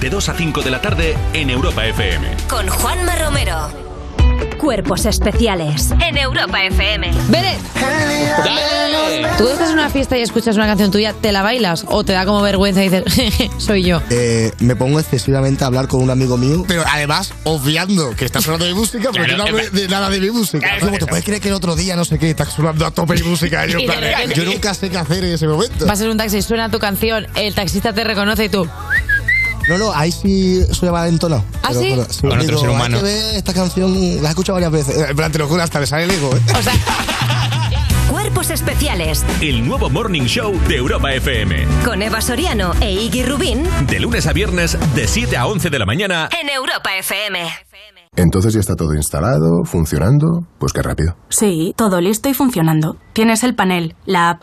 De 2 a 5 de la tarde en Europa FM. con Juanma Romero. Cuerpos especiales en Europa FM. ¡Beret! ¿Tú estás en una fiesta y escuchas una canción tuya, te la bailas o te da como vergüenza y dices, "Jeje, soy yo? Eh, me pongo excesivamente a hablar con un amigo mío, pero además obviando que estás hablando de música, porque Claro, no hablo de nada de mi música. Luego te puedes creer que el otro día no sé qué, estás sonando a tope mi música. y yo, en [laughs] Y de plan, repente- yo nunca sé qué hacer en ese momento. Vas en un taxi, suena tu canción, el taxista te reconoce y tú. No, no, ahí sí soy valentonado. ¿Ah, Pero, sí? bueno, Con otro digo, ser hay humano. que ver esta canción, la he escuchado varias veces. En plan, te lo juro, hasta me sale el ego. ¿eh? Cuerpos especiales El nuevo Morning Show de Europa FM. con Eva Soriano e Iggy Rubín De lunes a viernes, de 7 a 11 de la mañana. en Europa FM. Entonces ya está todo instalado, funcionando. Pues qué rápido. Sí, todo listo y funcionando. Tienes el panel, la app,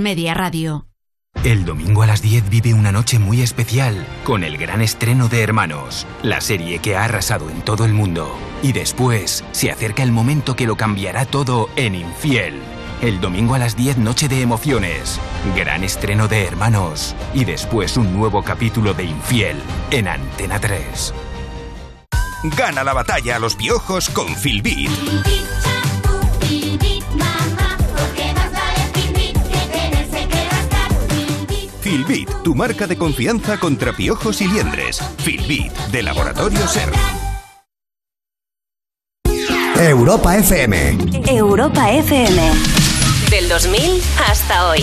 Media Radio. El domingo a las 10 vive una noche muy especial con el gran estreno de Hermanos, la serie que ha arrasado en todo el mundo. Y después se acerca el momento que lo cambiará todo en Infiel. El domingo a las 10 noche de emociones, gran estreno de Hermanos y después un nuevo capítulo de Infiel en Antena 3. Gana la batalla a los piojos con Filbit. Filbit, tu marca de confianza contra piojos y liendres. Filbit, de Laboratorio Ser. Europa FM. Europa FM. Del 2000 hasta hoy.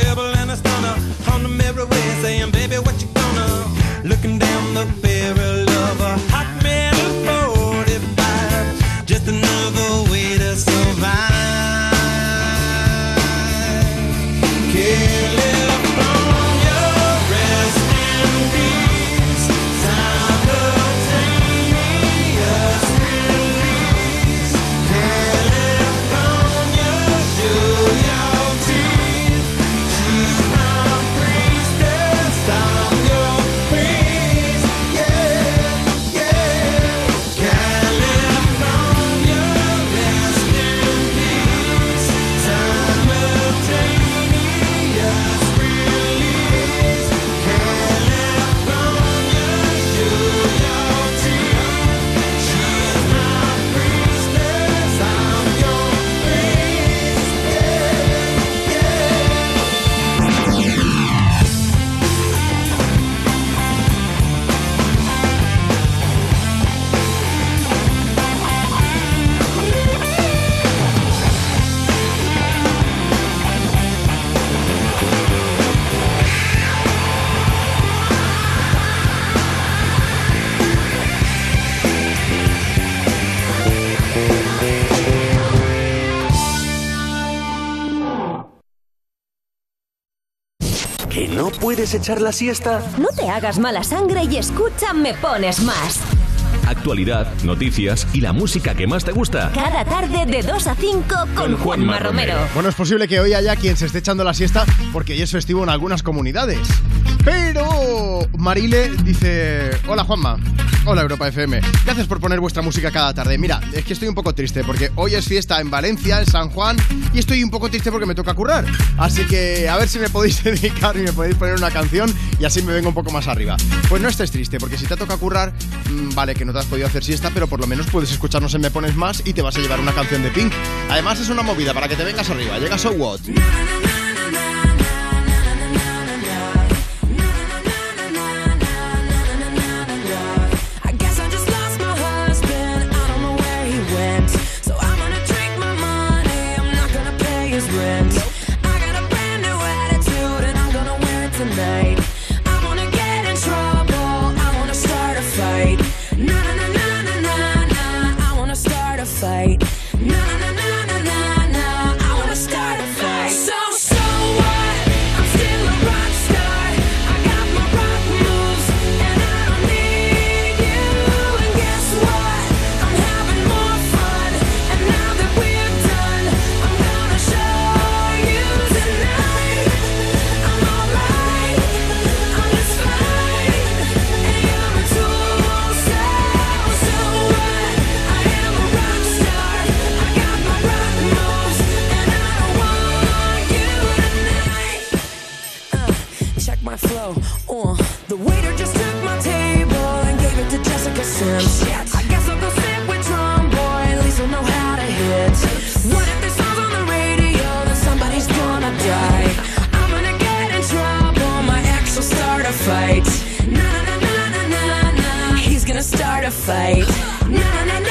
puedes echar la siesta? No te hagas mala sangre y escucha Me Pones Más. Actualidad, noticias y la música que más te gusta. Cada tarde de 2 a 5 con Juanma Romero. Bueno, es posible que hoy haya quien se esté echando la siesta porque hoy es festivo en algunas comunidades. Pero Marile dice, hola Juanma, hola Europa FM, gracias por poner vuestra música cada tarde. Mira, es que estoy un poco triste porque hoy es fiesta en Valencia, en San Juan, y estoy un poco triste porque me toca currar. Así que a ver si me podéis [laughs] dedicar y me podéis poner una canción y así me vengo un poco más arriba. Pues no estés triste porque si te toca currar, mmm, vale que no te has podido hacer siesta, pero por lo menos puedes escucharnos en Me Pones Más y te vas a llevar una canción de Pink. Además es una movida para que te vengas arriba. Llega So What. Start start a fight.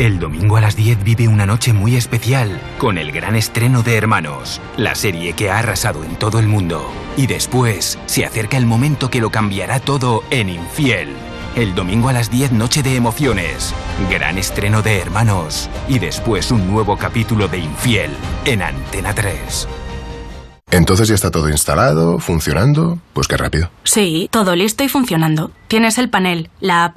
El domingo a las 10 vive una noche muy especial con el gran estreno de Hermanos, la serie que ha arrasado en todo el mundo. Y después se acerca el momento que lo cambiará todo en Infiel. El domingo a las 10 noche de emociones, gran estreno de Hermanos y después un nuevo capítulo de Infiel en Antena 3. Entonces ya está todo instalado, funcionando. Pues qué rápido. Sí, todo listo y funcionando. Tienes el panel, la app,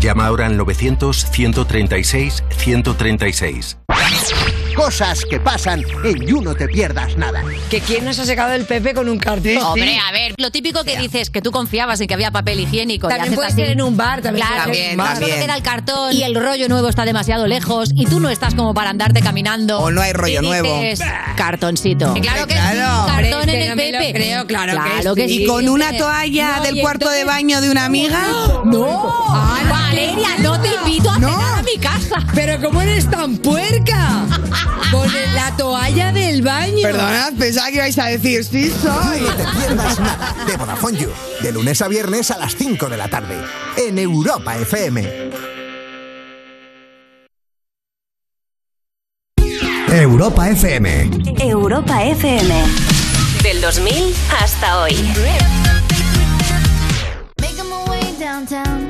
Llama ahora al 900-136-136. Cosas que pasan en You No Te Pierdas Nada. ¿Que quién nos ha sacado el Pepe con un cartel? Hombre, a ver, lo típico que dices que tú confiabas en que había papel higiénico. También puede ser en un bar, también Claro, más bar. solo queda el cartón y el rollo nuevo está demasiado lejos y tú no estás como para andarte caminando. O no hay rollo y nuevo. Cartoncito. Claro que sí, Claro. cartón Hombre, en el Pepe. creo, claro que sí. ¿Y con una toalla No, del cuarto de baño de una amiga? No, Valeria, no te invito a cenar a mi casa. Pero ¿cómo eres tan puerca? Con la toalla del baño. Perdonad, pensaba que ibais a decir sí soy. No te pierdas nada de Vodafone You. De lunes a viernes a las 5 de la tarde. En Europa FM. Europa FM. Europa FM. Del 2000 hasta hoy. Making my way downtown,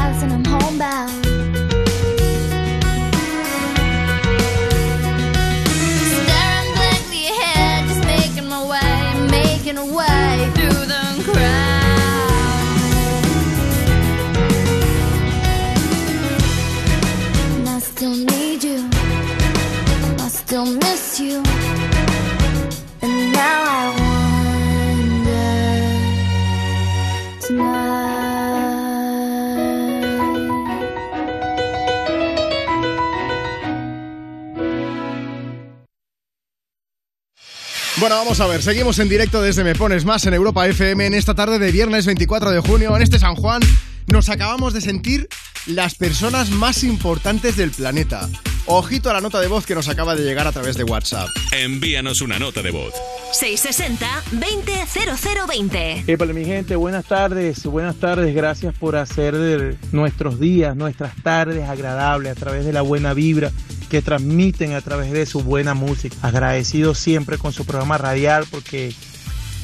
and I'm homebound. Bueno, vamos a ver, seguimos en directo desde Me Pones Más en Europa FM en esta tarde de viernes 24 de junio, en este San Juan. Nos acabamos de sentir las personas más importantes del planeta. Ojito a la nota de voz que nos acaba de llegar a través de WhatsApp. Envíanos una nota de voz. 660-200020. Épale, mi gente, buenas tardes, buenas tardes, gracias por hacer de nuestros días, nuestras tardes agradables a través de la buena vibra que transmiten a través de su buena música. Agradecido siempre con su programa radial porque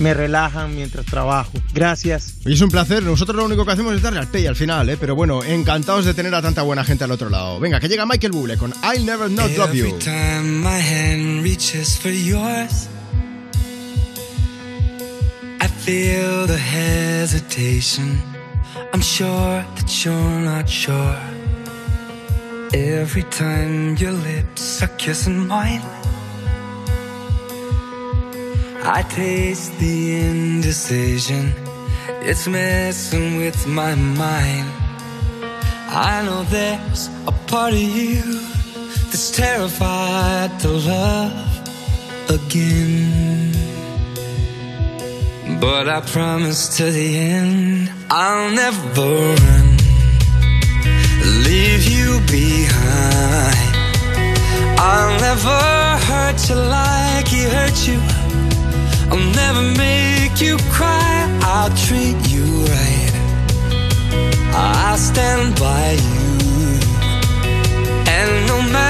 me relajan mientras trabajo. Gracias. Y es un placer, nosotros lo único que hacemos es darle al play al final, ¿eh? pero bueno, encantados de tener a tanta buena gente al otro lado. Venga, que llega Michael Bublé con I'll Never Not Love You. Every time my hand reaches for yours, feel the hesitation. I'm sure that you're not sure. Every time your lips are kissing mine, I taste the indecision. It's messing with my mind. I know there's a part of you that's terrified to love again. But I promise to the end, I'll never run, leave you behind. I'll never hurt you like he hurt you. I'll never make you cry. I'll treat you right. I'll stand by you. And no matter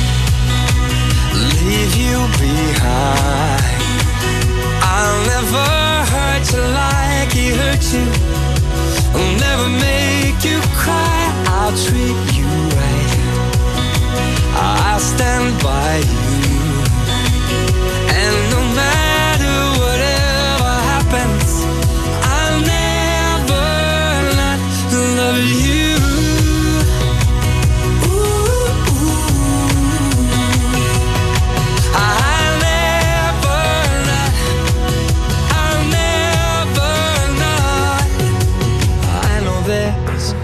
leave you behind. I'll never hurt you like he hurt you. I'll never make you cry. I'll treat you right. I'll stand by you.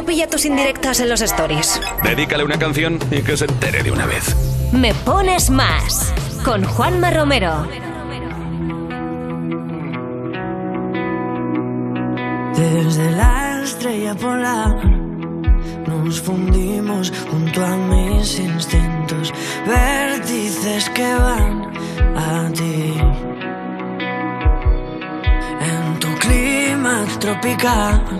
No pilla tus indirectas en los stories. Dedícale una canción y que se entere de una vez. Me pones más con Juanma Romero. Desde la estrella polar nos fundimos junto a mis instintos, vértices que van a ti. En tu clima tropical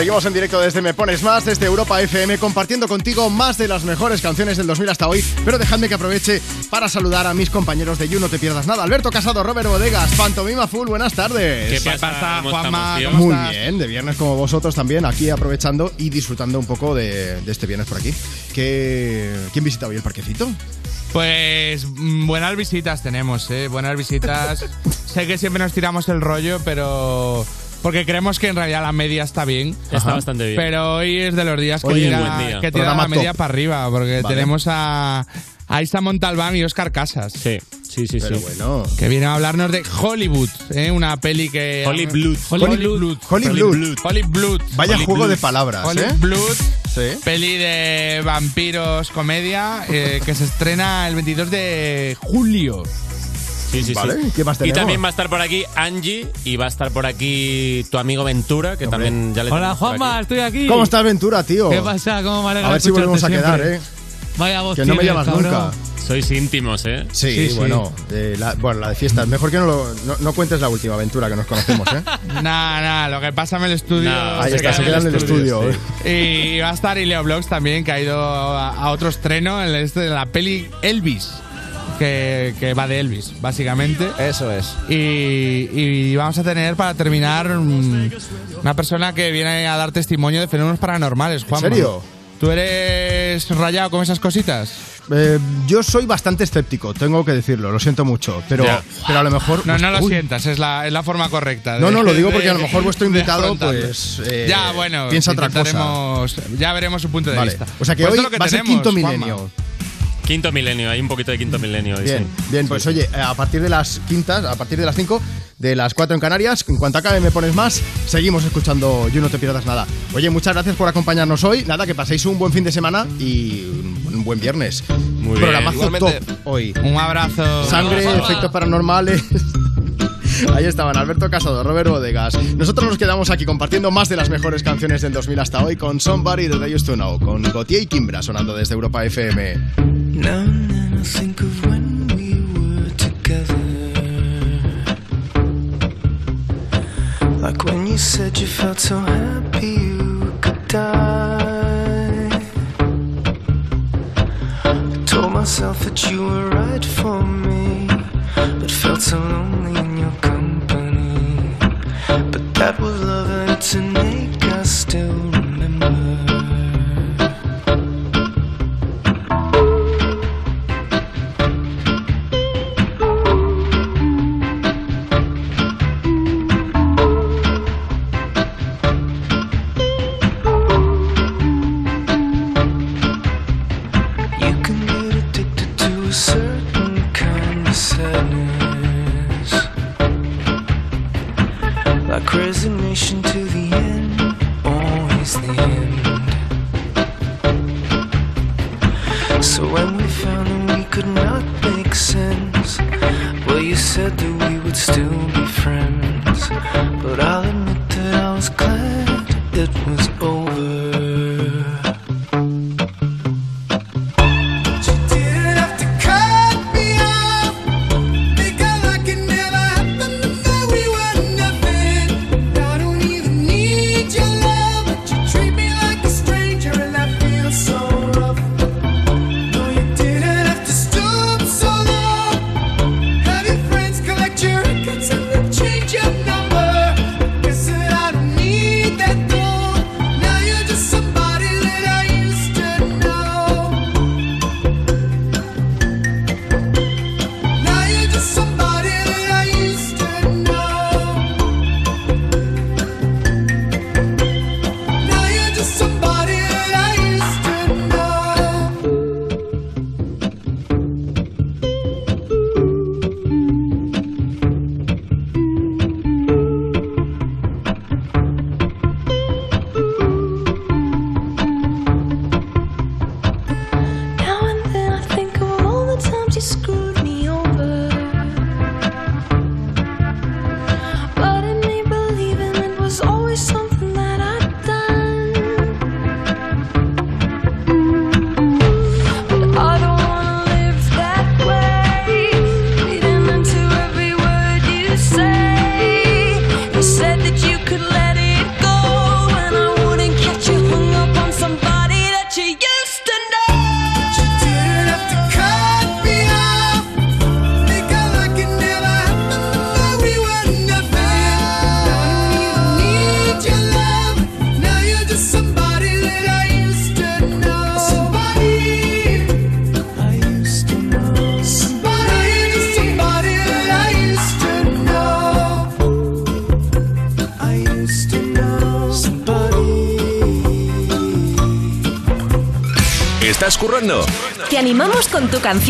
Seguimos en directo desde Me Pones Más, desde Europa FM, compartiendo contigo más de las mejores canciones del 2000 hasta hoy. Pero dejadme que aproveche para saludar a mis compañeros de You No Te Pierdas Nada. Alberto Casado, Robert Bodegas, Pantomima Full, buenas tardes. ¿Qué pasa, ¿Cómo Juanma? Muy bien, de viernes como vosotros también, aquí aprovechando y disfrutando un poco de, de este viernes por aquí. ¿Qué, ¿Quién visita hoy el parquecito? Pues mm, buenas visitas tenemos, ¿eh? Buenas visitas. [laughs] sé que siempre nos tiramos el rollo, pero... Porque creemos que en realidad la media está bien. Está bastante bien. Pero hoy es de los días que tira, día. que tira la media top. para arriba, porque Vale. tenemos a, a Isa Montalbán y Oscar Casas. Sí, sí, sí. Pero bueno. Que vienen a hablarnos de Hollywood, ¿eh? una peli que... Hollywood. Hollywood. Hollywood. Hollywood. Vaya juego de palabras, ¿eh? Hollywood. Sí. Peli de vampiros comedia eh, que se estrena el 22 de julio. Sí, sí, Vale, sí. ¿qué más y también va a estar por aquí Angie y va a estar por aquí tu amigo Ventura, que también ya le Hola Juanma, aquí. estoy aquí. ¿Cómo estás, Ventura, tío? ¿Qué pasa? ¿Cómo me A ver si volvemos a quedar, siempre. ¿eh? Vaya voz Que no me llamas cabrón. nunca. Sois íntimos, ¿eh? Sí, Sí, sí. bueno, la, bueno, la de fiestas. Mejor que no, lo- no, no cuentes la última aventura que nos conocemos, ¿eh? [laughs] Nah, nah, lo que pasa en el estudio. Nah, Ahí está, se queda en el estudio. Y va a estar Ileo Vlogs también, que ha ido a, a otro estreno en este de la peli Elvis. Que, que va de Elvis, básicamente. Eso es. Y, y vamos a tener para terminar mm, una persona que viene a dar testimonio de fenómenos paranormales, Juan. serio? ¿Tú eres rayado con esas cositas? Eh, yo soy bastante escéptico, tengo que decirlo, lo siento mucho, pero, Ya. pero a lo mejor... No, no lo Uy. sientes, es la, es la forma correcta. de- No, no, lo digo porque a lo mejor vuestro invitado, pues, eh, ya, bueno, piensa otra cosa. Ya veremos su punto de Vale. vista. O sea que Pues hoy va a ser quinto Juanma. Quinto milenio, hay un poquito de quinto milenio. hoy, Bien, sí. bien, pues oye, eh, a partir de las quintas, a partir de las 5, de las 4 en Canarias, en cuanto acabe me pones más, seguimos escuchando You No Te Pierdas Nada. Oye, muchas gracias por acompañarnos hoy, nada, que paséis un buen fin de semana y un buen viernes. Muy bien. Programazo Igualmente. top hoy. Un abrazo. Sangre, efectos paranormales. [laughs] Ahí estaban Alberto Casado, Robert Bodegas. Nosotros nos quedamos aquí compartiendo más de las mejores canciones del 2000 hasta hoy con Somebody That I Used to Know, con Gautier y Kimbra sonando desde Europa FM. Now and then I think of when we were together. Like when you said you felt so happy you could die. I told myself that you were right for me, but felt so lonely in your company. But that was love and it's innate, I still well, you said that we would still be friends.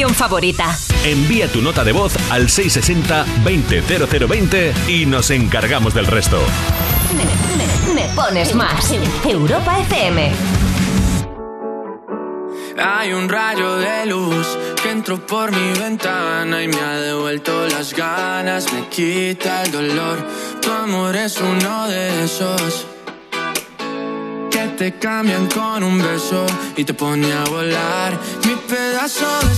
Canción favorita. Envía tu nota de voz al 660-200020 y nos encargamos del resto. Me, me- me pones más. Europa FM. Hay un rayo de luz que entró por mi ventana y me ha devuelto las ganas, me quita el dolor. Tu amor es uno de esos que te cambian con un beso y te pone a volar. Mi pedazo de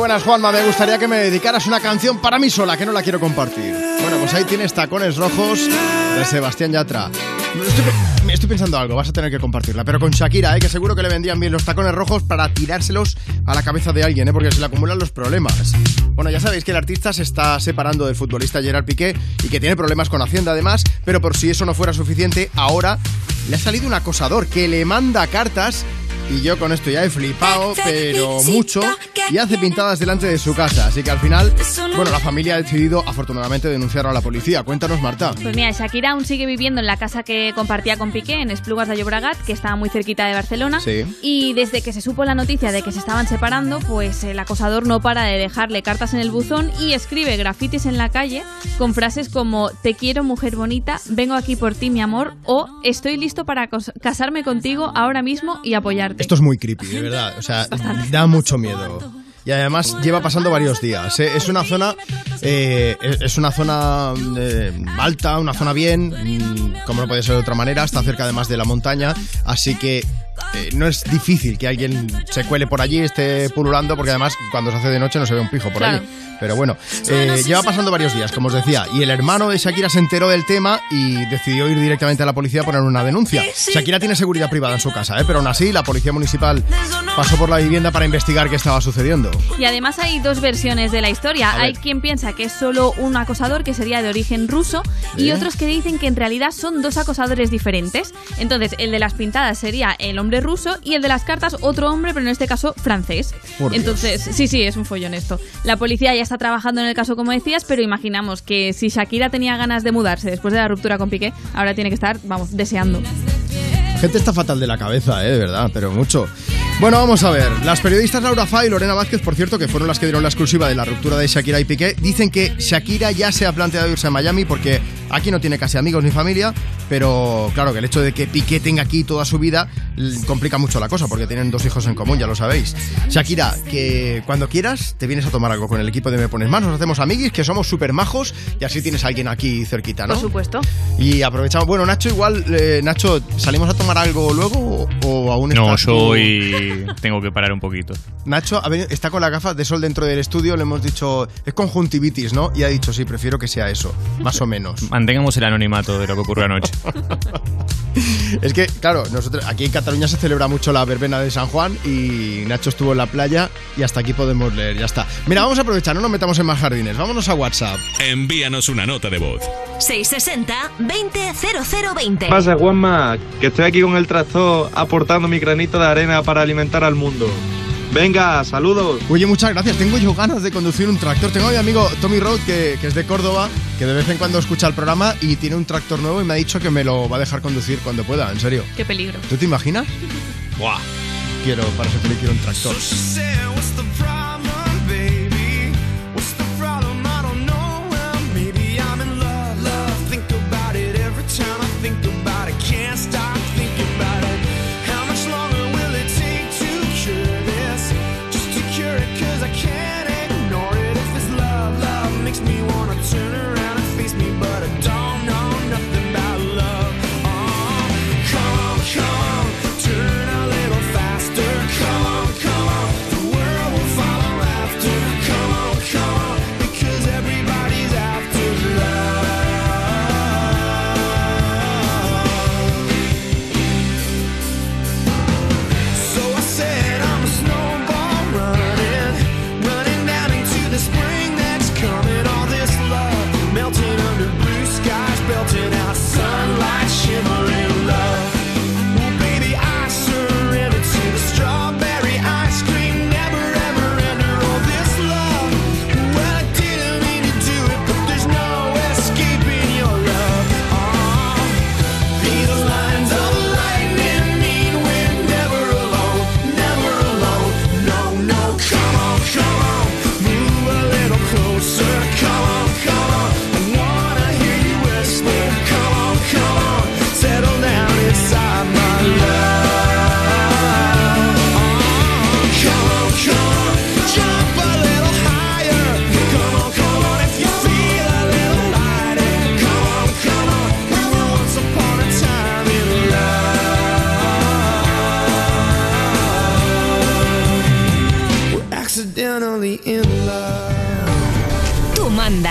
buenas Juanma, me gustaría que me dedicaras una canción para mí sola, que no la quiero compartir. Bueno, pues ahí tienes Tacones Rojos de Sebastián Yatra. Estoy, me estoy pensando algo, vas a tener que compartirla, pero con Shakira, ¿eh? que seguro que le vendrían bien los tacones rojos para tirárselos a la cabeza de alguien, ¿eh? porque se le acumulan los problemas. Bueno, ya sabéis que el artista se está separando del futbolista Gerard Piqué y que tiene problemas con Hacienda además, pero por si eso no fuera suficiente, ahora le ha salido un acosador que le manda cartas y yo con esto ya he flipado, pero mucho, y hace pintadas delante de su casa. Así que al final, bueno, la familia ha decidido afortunadamente denunciarlo a la policía. Cuéntanos, Marta. Pues mira, Shakira aún sigue viviendo en la casa que compartía con Piqué en Esplugas de Llobregat, que está muy cerquita de Barcelona. Sí. Y desde que se supo la noticia de que se estaban separando, pues el acosador no para de dejarle cartas en el buzón y escribe grafitis en la calle con frases como Te quiero, mujer bonita, vengo aquí por ti, mi amor, o Estoy listo para casarme contigo ahora mismo y apoyarte. Esto es muy creepy, de verdad. O sea, da mucho [laughs] miedo. Y además lleva pasando varios días. ¿eh? Es una zona, eh, es una zona eh, alta, una zona bien, mm, como no puede ser de otra manera. Está cerca además de la montaña, así que eh, no es difícil que alguien se cuele por allí, esté pululando, porque además cuando se hace de noche no se ve un pijo por Claro. allí. Pero bueno, eh, lleva pasando varios días, como os decía, y el hermano de Shakira se enteró del tema y decidió ir directamente a la policía a poner una denuncia. Shakira tiene seguridad privada en su casa, ¿eh? pero aún así la policía municipal pasó por la vivienda para investigar qué estaba sucediendo. Y además hay dos versiones de la historia. Hay quien piensa que es solo un acosador que sería de origen ruso y otros que dicen que en realidad son dos acosadores diferentes. Entonces, el de las pintadas sería el hombre ruso y el de las cartas otro hombre, pero en este caso francés. Por Dios. Entonces, sí, sí, es un follón esto. La policía ya está trabajando en el caso, como decías, pero imaginamos que si Shakira tenía ganas de mudarse después de la ruptura con Piqué, ahora tiene que estar, vamos, deseando. Gente está fatal de la cabeza, ¿eh? de verdad, pero mucho. Bueno, vamos a ver. Las periodistas Laura Fa y Lorena Vázquez, por cierto, que fueron las que dieron la exclusiva de la ruptura de Shakira y Piqué, dicen que Shakira ya se ha planteado irse a Miami porque aquí no tiene casi amigos ni familia, pero claro que el hecho de que Piqué tenga aquí toda su vida complica mucho la cosa porque tienen dos hijos en común, ya lo sabéis. Shakira, que cuando quieras te vienes a tomar algo con el equipo de Me Pones Más, nos hacemos amiguis, que somos súper majos y así tienes a alguien aquí cerquita, ¿no? Por supuesto. Y aprovechamos. Bueno, Nacho, igual, eh, Nacho, ¿salimos a tomar algo luego o, o aún No, estás [laughs] Tengo que parar un poquito. Nacho está con la gafas de sol dentro del estudio, le hemos dicho, es conjuntivitis, ¿no? Y ha dicho, sí, prefiero que sea eso, más o menos. [laughs] Mantengamos el anonimato de lo que ocurrió anoche. [laughs] Es que, claro, nosotros aquí en Cataluña se celebra mucho la verbena de San Juan y Nacho estuvo en la playa y hasta aquí podemos leer, ya está. Mira, vamos a aprovechar, no nos metamos en más jardines, vámonos a WhatsApp. Envíanos una nota de voz. 660-200020. ¿Qué pasa, Juanma? Que estoy aquí con el tractor aportando mi granito de arena para alimentar al mundo. Venga, saludos. Oye, muchas gracias. Tengo yo ganas de conducir un tractor. Tengo a mi amigo Tommy Road, que, que es de Córdoba, que de vez en cuando escucha el programa y tiene un tractor nuevo y me ha dicho que me lo va a dejar conducir cuando pueda, en serio. Qué peligro. ¿Tú te imaginas? [laughs] Buah. Quiero, para ser feliz, quiero un tractor.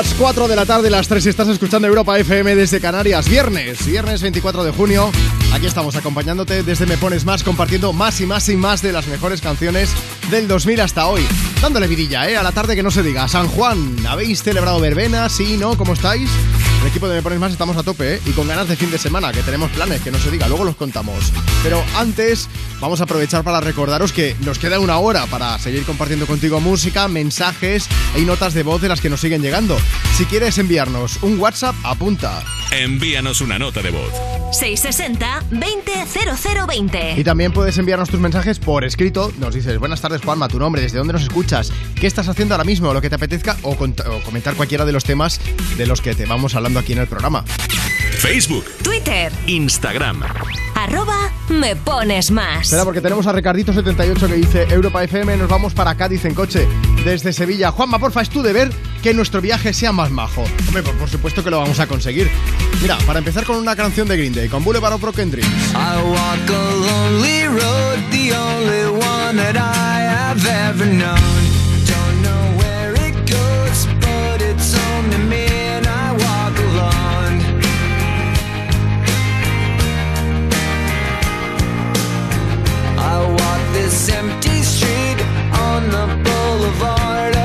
Las 4 de la tarde, las 3 y estás escuchando Europa FM desde Canarias. Viernes, viernes 24 de junio. Aquí estamos acompañándote desde Me Pones Más, compartiendo más y más y más de las mejores canciones del 2000 hasta hoy. Dándole vidilla, ¿eh? A la tarde que no se diga. San Juan, ¿habéis celebrado verbena? ¿Sí? ¿No? ¿Cómo estáis? El equipo de Me Pones Más estamos a tope, ¿eh? Y con ganas de fin de semana, que tenemos planes, que no se diga, luego los contamos. Pero antes, vamos a aprovechar para recordaros que nos queda una hora para seguir compartiendo contigo música, mensajes y notas de voz de las que nos siguen llegando. Si quieres enviarnos un WhatsApp, apunta. Envíanos una nota de voz. 660-200020. Y también puedes enviarnos tus mensajes por escrito. Nos dices, buenas tardes Juanma, tu nombre, desde dónde nos escuchas, qué estás haciendo ahora mismo, lo que te apetezca o, comentar cualquiera de los temas de los que te vamos hablando aquí en el programa. Facebook, Twitter, Instagram. arroba me pones más. Espera, porque tenemos a Ricardito78 que dice Europa FM, nos vamos para Cádiz en coche desde Sevilla. Juanma, porfa, es tu deber que nuestro viaje sea más majo. Hombre, por, por supuesto que lo vamos a conseguir. Mira, para empezar con una canción de Green Day, con Boulevard of Broken Dreams. I walk a lonely road, the only one that I have ever known. Don't know where it goes, but it's to me, and I walk alone. I walk this empty street on the of broken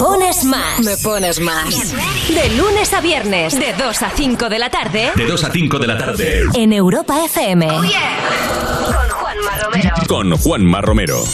pones más. Me pones más. De lunes a viernes, de 2 a 5 de la tarde. De 2 a 5 de la tarde. En Europa FM. Oh yeah. Con Juanma Romero. Con Juanma Romero.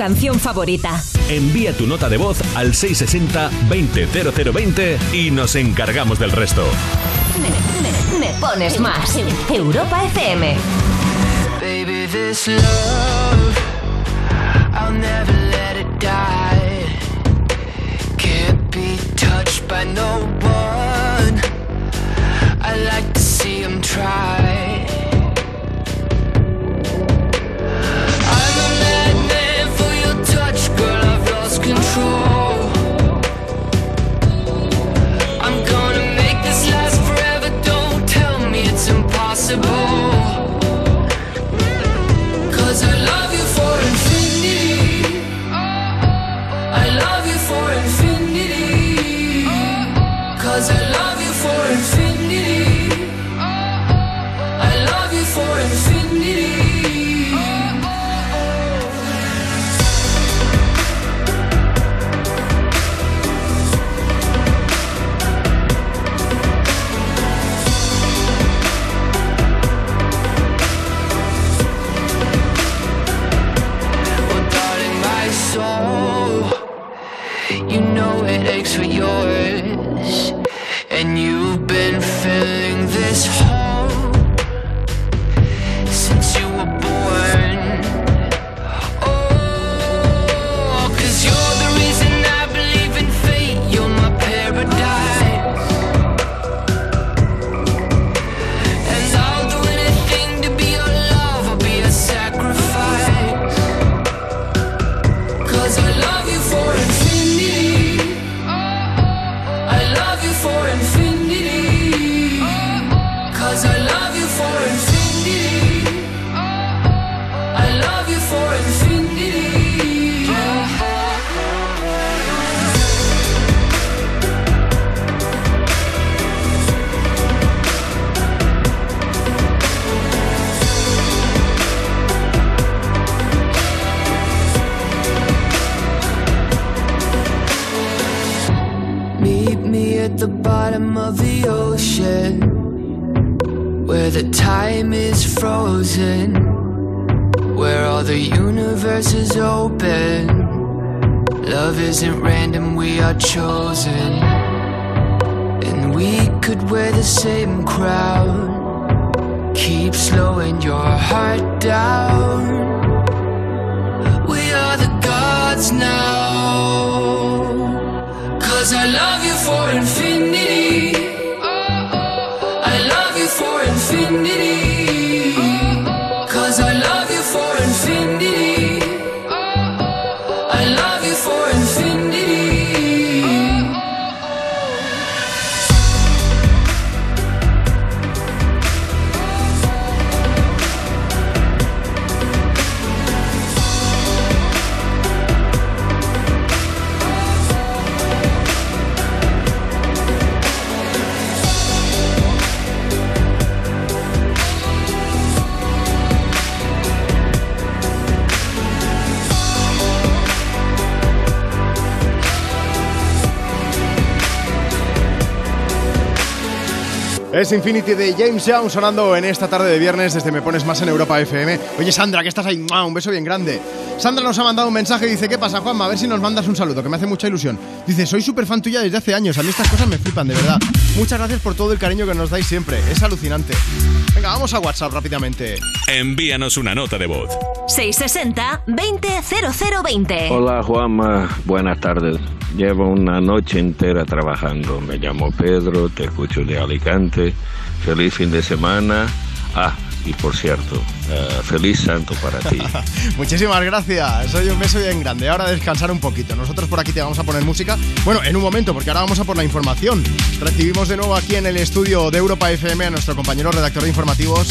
Canción favorita. Envía tu nota de voz al 660-200020 y nos encargamos del resto. Me pones más. Europa FM. Baby, this love, I'll never let it die. Can't be touched by no one. I like to see him try. Es Infinity de James Young sonando en esta tarde de viernes desde Me Pones Más en Europa FM. Oye, Sandra, que estás ahí. ¡Mua! Un beso bien grande. Sandra nos ha mandado un mensaje y dice: ¿Qué pasa, Juanma? A ver si nos mandas un saludo, que me hace mucha ilusión. Dice: Soy súper fan tuya desde hace años. A mí estas cosas me flipan, de verdad. Muchas gracias por todo el cariño que nos dais siempre. Es alucinante. Venga, vamos a WhatsApp rápidamente. Envíanos una nota de voz. 660-200020. Hola Juanma, buenas tardes. Llevo una noche entera trabajando. Me llamo Pedro, te escucho de Alicante. Feliz fin de semana. Ah, y por cierto, eh, feliz santo para ti. [laughs] Muchísimas gracias. Soy un beso bien grande. Ahora descansar un poquito. Nosotros por aquí te vamos a poner música. Bueno, en un momento, porque ahora vamos a por la información. Recibimos de nuevo aquí en el estudio de Europa FM a nuestro compañero redactor de informativos,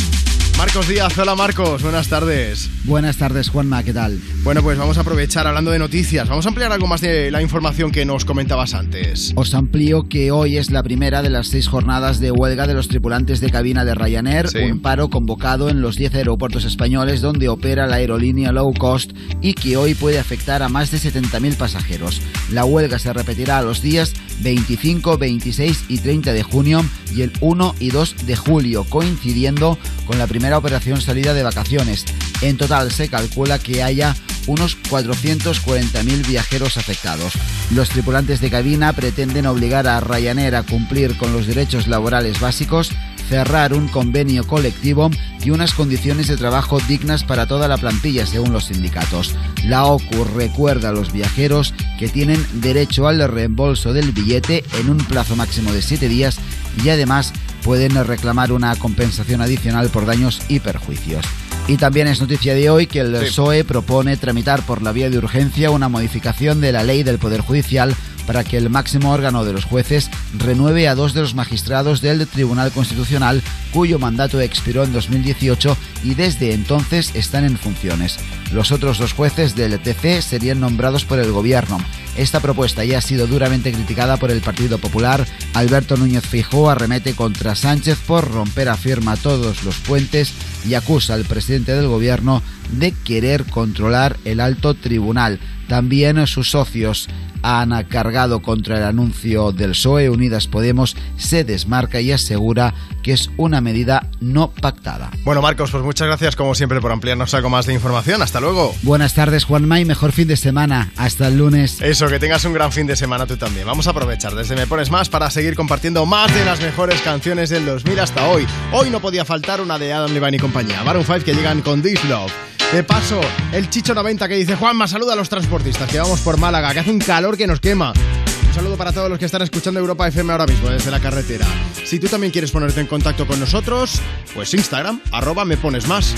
Marcos Díaz. Hola Marcos, buenas tardes. Buenas tardes, Juanma, ¿qué tal? Bueno, pues vamos a aprovechar hablando de noticias. Vamos a ampliar algo más de la información que nos comentabas antes. Os amplío que hoy es la primera de las seis jornadas de huelga de los tripulantes de cabina de Ryanair, Sí. un paro convocado en los 10 aeropuertos españoles donde opera la aerolínea low cost y que hoy puede afectar a más de 70.000 pasajeros. La huelga se repetirá a los días 25, 26 y 30 de junio y el 1 y 2 de julio, coincidiendo con la primera operación salida de vacaciones. En total se calcula que haya unos 440.000 viajeros afectados. Los tripulantes de cabina pretenden obligar a Ryanair a cumplir con los derechos laborales básicos, cerrar un convenio colectivo y unas condiciones de trabajo dignas para toda la plantilla según los sindicatos. La OCU recuerda a los viajeros que tienen derecho al reembolso del billete en un plazo máximo de 7 días y además pueden reclamar una compensación adicional por daños y perjuicios. Y también es noticia de hoy que el. PSOE propone tramitar por la vía de urgencia una modificación de la ley del Poder Judicial para que el máximo órgano de los jueces renueve a dos de los magistrados del Tribunal Constitucional cuyo mandato expiró en 2018 y desde entonces están en funciones. Los otros dos jueces del TC serían nombrados por el gobierno. Esta propuesta ya ha sido duramente criticada por el Partido Popular. Alberto Núñez Feijóo arremete contra Sánchez por romper afirma todos los puentes y acusa al presidente del gobierno de querer controlar el alto tribunal. También sus socios han cargado contra el anuncio del PSOE. Unidas Podemos se desmarca y asegura que es una medida no pactada. Bueno, Marcos, pues muchas gracias como siempre por ampliarnos algo más de información. Hasta luego. Buenas tardes, Juanma, y mejor fin de semana. Hasta el lunes. Eso, que tengas un gran fin de semana tú también. Vamos a aprovechar desde Me Pones Más para seguir compartiendo más de las mejores canciones del 2000 hasta hoy. Hoy no podía faltar una de Adam Levine y compañía. Maroon 5 que llegan con This Love. De paso, el Chicho 90 que dice Juanma, saluda a los transportistas que vamos por Málaga, que hace un calor que nos quema. Un saludo para todos los que están escuchando Europa FM ahora mismo desde la carretera. Si tú también quieres ponerte en contacto con nosotros, pues Instagram, arroba me pones más.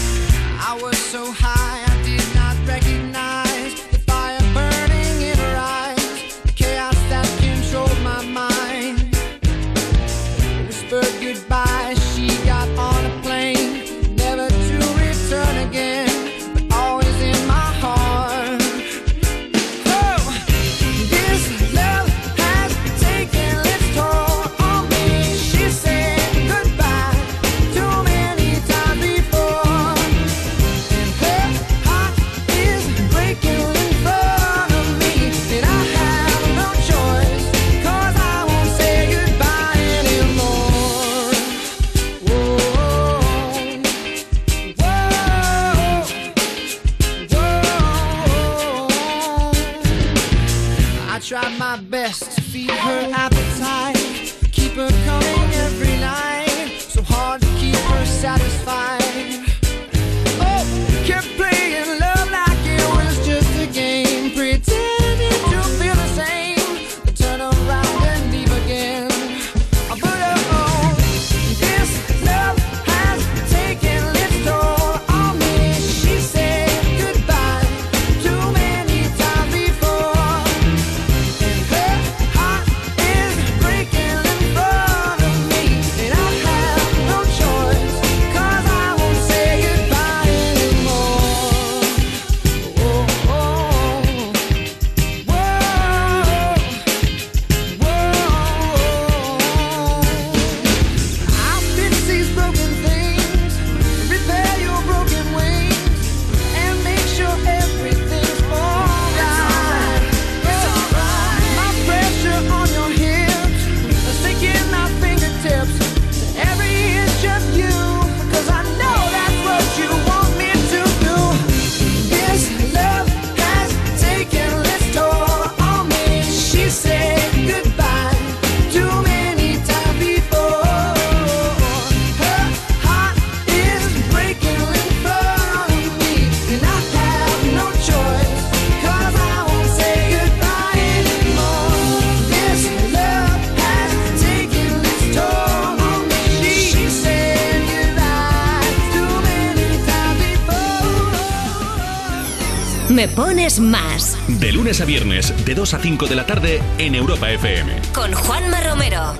Pones más De lunes a viernes, de 2 a 5 de la tarde en Europa FM. con Juanma Romero.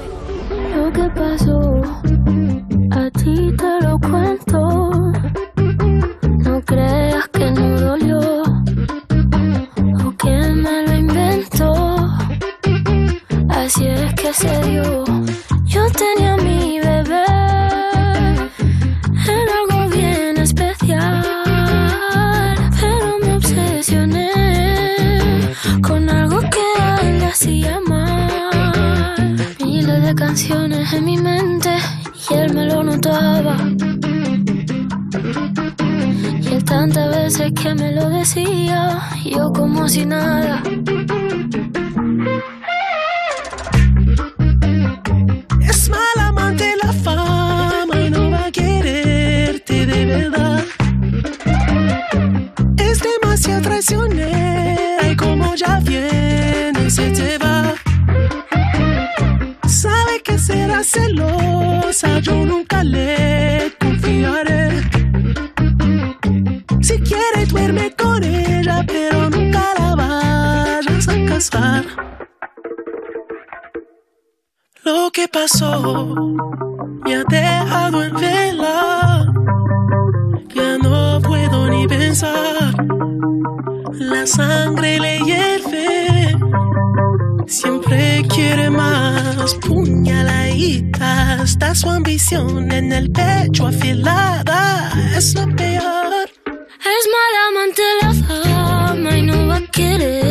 Lo que pasó, a ti te Es mal amante la fama y no va a quererte de verdad. Es demasiado traicionera pasó me ha dejado en vela. Ya no puedo ni pensar. La sangre le hierve. Siempre quiere más puñaladita. Está su ambición en el pecho afilada. Es lo peor. Es mala amante la fama y no va a quererme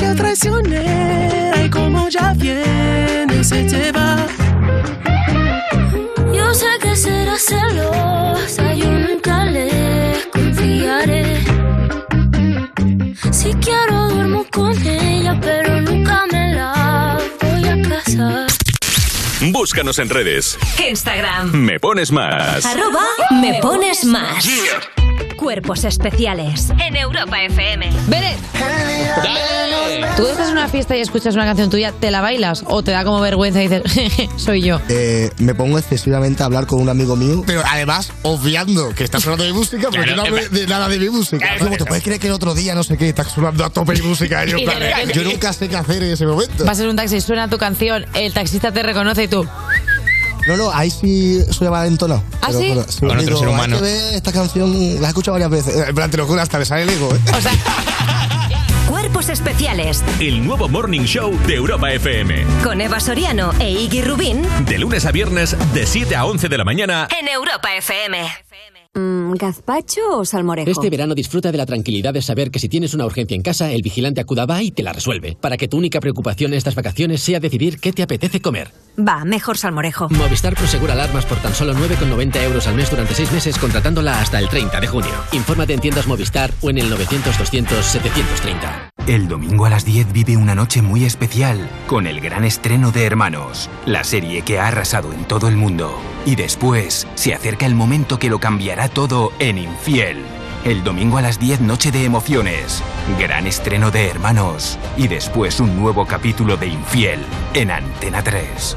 Demasiado traicionera y como ya viene se te va. Yo sé que será celosa, yo nunca le confiaré. Si quiero duermo con ella, pero nunca me la voy a casar. Búscanos en redes. Instagram. Me pones más. Arroba me pones más. Cuerpos especiales en Europa FM. Beret. ¿Tú estás en una fiesta y escuchas una canción tuya, te la bailas o te da como vergüenza y dices, [laughs] "Jeje, soy yo? Eh, me pongo excesivamente a hablar con un amigo mío, pero además obviando que estás sonando mi música, Claro, yo no hablo de nada de mi música. Luego te puedes creer que el otro día no sé qué, estás sonando a tope mi música. [laughs] yo, Y de yo nunca sé qué hacer en ese momento. Vas en un taxi, suena tu canción, el taxista te reconoce y tú. No, no, ahí sí soy valentonado. ¿Ah, Pero, sí? bueno, Con otro digo, ser hay humano. que ver esta canción, la he escuchado varias veces. En plan, te lo juro, hasta me sale el ego. ¿eh? Cuerpos especiales El nuevo Morning Show de Europa FM. con Eva Soriano e Iggy Rubín De lunes a viernes, de 7 a 11 de la mañana. en Europa FM. Mm, ¿Gazpacho o salmorejo? Este verano disfruta de la tranquilidad de saber que si tienes una urgencia en casa, el vigilante acuda va y te la resuelve. Para que tu única preocupación estas vacaciones sea decidir qué te apetece comer. Va, mejor salmorejo. Movistar Prosegura alarmas por tan solo 9,90 euros al mes durante 6 meses contratándola hasta el 30 de junio. Infórmate en tiendas Movistar o en el 900-200-730. El domingo a las 10 vive una noche muy especial con el gran estreno de Hermanos, la serie que ha arrasado en todo el mundo. Y después se acerca el momento que lo cambiará todo en Infiel. El domingo a las 10 noche de emociones, gran estreno de Hermanos y después un nuevo capítulo de Infiel en Antena 3.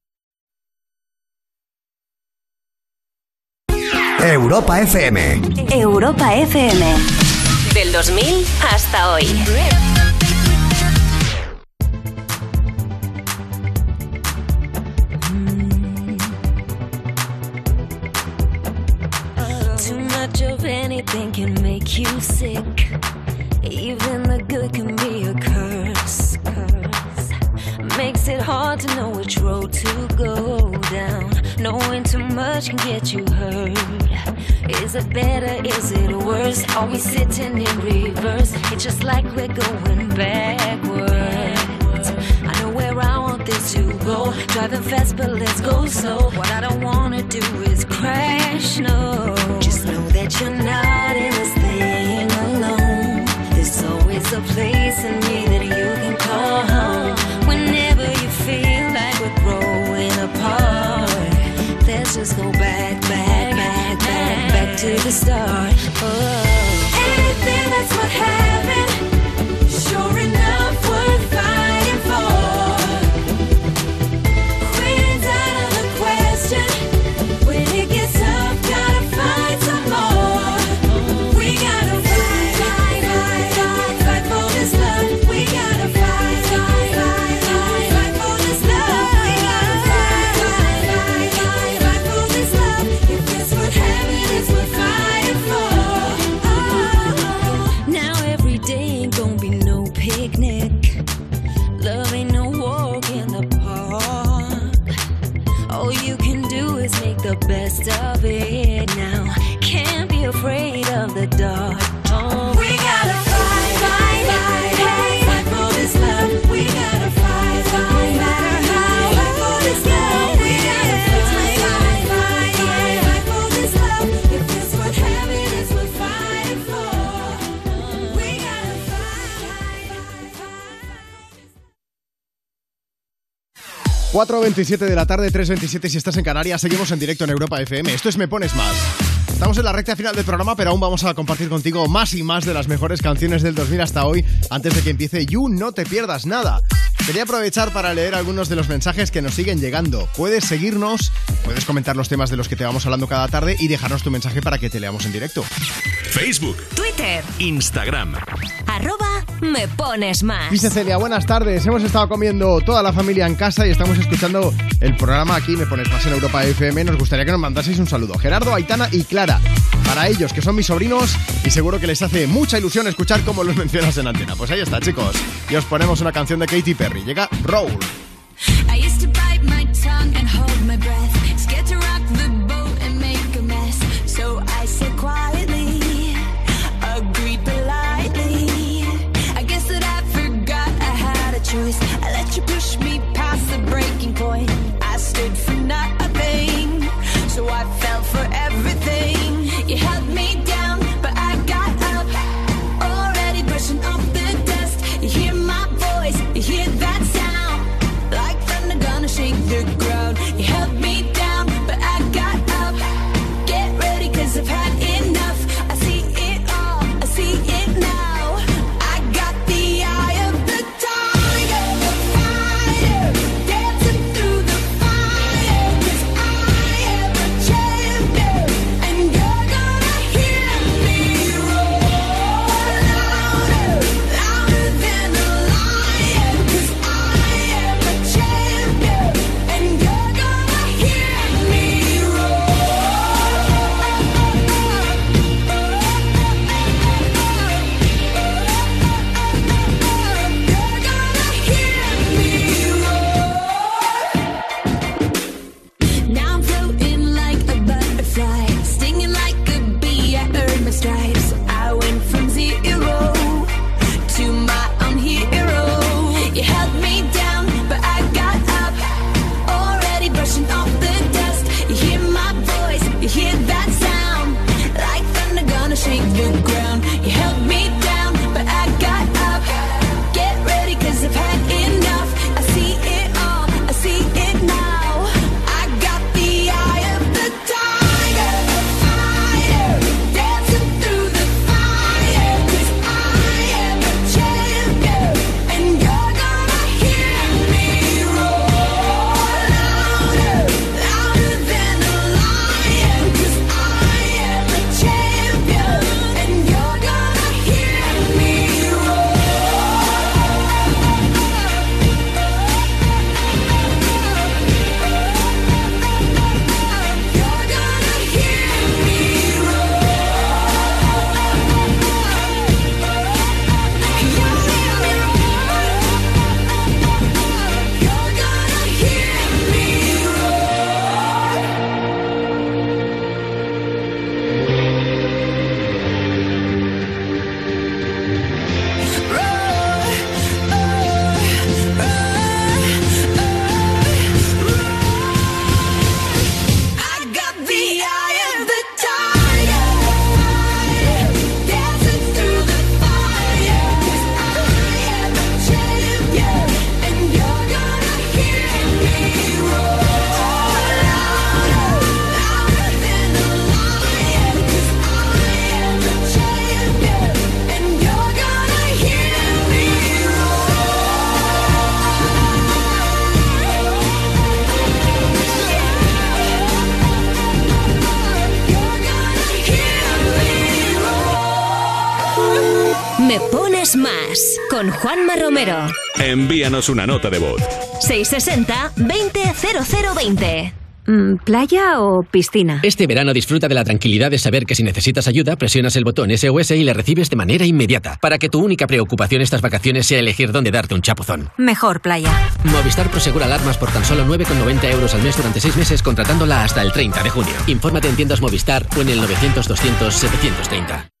Europa FM. Europa FM. Del 2000 hasta hoy. Too much of anything can make you sick. Even the good can be a curse. curse. Makes it hard to know which road to go down. Knowing too much can get you hurt. Is it better? Is it worse? Are we sitting in reverse? It's just like we're going backwards. I know where I want this to go. Driving fast, but let's go slow. What I don't wanna do is crash, no. Just know that you're not start. Oh. 4.27 de la tarde, 3.27 si estás en Canarias. Seguimos en directo en Europa FM. Esto es Me Pones Más. Estamos en la recta final del programa, pero aún vamos a compartir contigo más y más de las mejores canciones del 2000 hasta hoy, antes de que empiece You No Te Pierdas Nada. Quería aprovechar para leer algunos de los mensajes que nos siguen llegando. Puedes seguirnos, puedes comentar los temas de los que te vamos hablando cada tarde y dejarnos tu mensaje para que te leamos en directo. Facebook, Twitter, Instagram. arroba me pones más. Dice Celia, buenas tardes. Hemos estado comiendo toda la familia en casa y estamos escuchando el programa aquí, Me Pones Más en Europa FM. Nos gustaría que nos mandaseis un saludo. Gerardo, Aitana y Clara. Para ellos, que son mis sobrinos y seguro que les hace mucha ilusión escuchar cómo los [laughs] mencionas en antena. Pues ahí está, chicos. Y os ponemos una canción de Katy Perry. Llega Roll. I used to bite my tongue and hold my breath. Scared to Juanma Romero. Envíanos una nota de voz. 660 200020. Mm, ¿Playa o piscina? Este verano disfruta de la tranquilidad de saber que si necesitas ayuda, presionas el botón SOS y le recibes de manera inmediata, para que tu única preocupación estas vacaciones sea elegir dónde darte un chapuzón. Mejor playa. Movistar Prosegura Alarmas por tan solo 9,90 euros al mes durante 6 meses contratándola hasta el 30 de junio. Infórmate en tiendas Movistar o en el 900-200-730.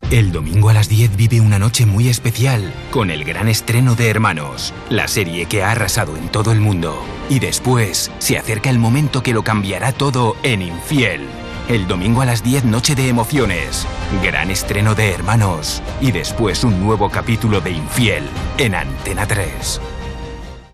El domingo a las 10 vive una noche muy especial con el gran estreno de Hermanos, la serie que ha arrasado en todo el mundo. Y después se acerca el momento que lo cambiará todo en Infiel. El domingo a las 10 noche de emociones, gran estreno de Hermanos y después un nuevo capítulo de Infiel en Antena 3.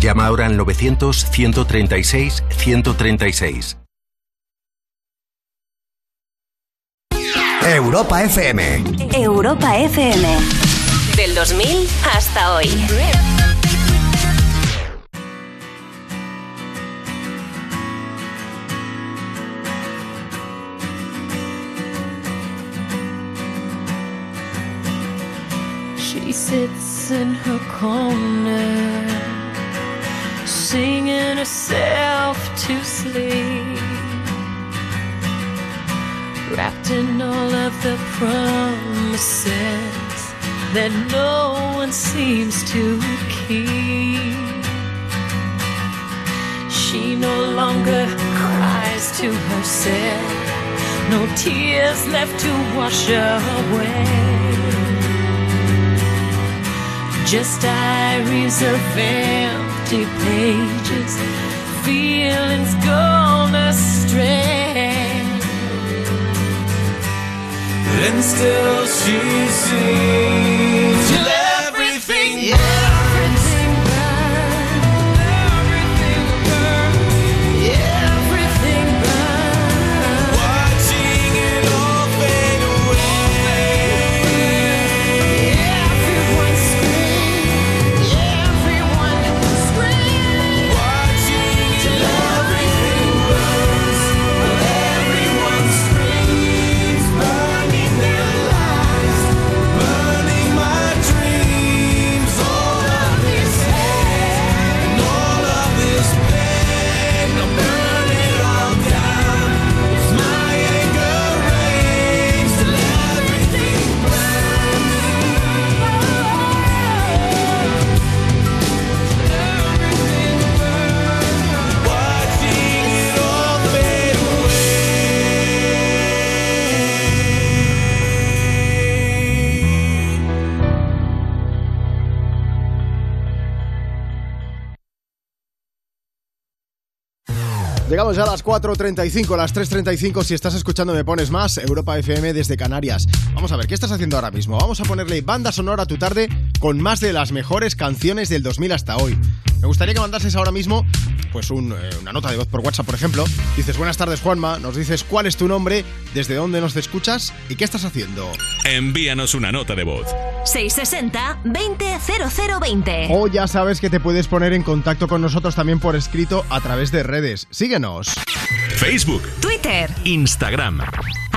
Llama ahora al 900-136-136. Europa FM. Europa FM. Del 2000 hasta hoy. She sits in her corner, singing herself to sleep, wrapped in all of the promises that no one seems to keep. She no longer cries to herself, no tears left to wash her away. Just diaries of empty pages, feelings gone astray. And still she sings Llegamos ya a las 4.35, las 3.35. Si estás escuchando Me Pones Más, Europa FM desde Canarias. Vamos a ver, ¿qué estás haciendo ahora mismo? Vamos a ponerle banda sonora a tu tarde con más de las mejores canciones del 2000 hasta hoy. Me gustaría que mandases ahora mismo pues un, eh, una nota de voz por WhatsApp, por ejemplo. Dices, buenas tardes Juanma, nos dices cuál es tu nombre, desde dónde nos escuchas y qué estás haciendo. Envíanos una nota de voz. 660 200020. O ya sabes que te puedes poner en contacto con nosotros también por escrito a través de redes. Síguenos. Facebook, Twitter. Instagram.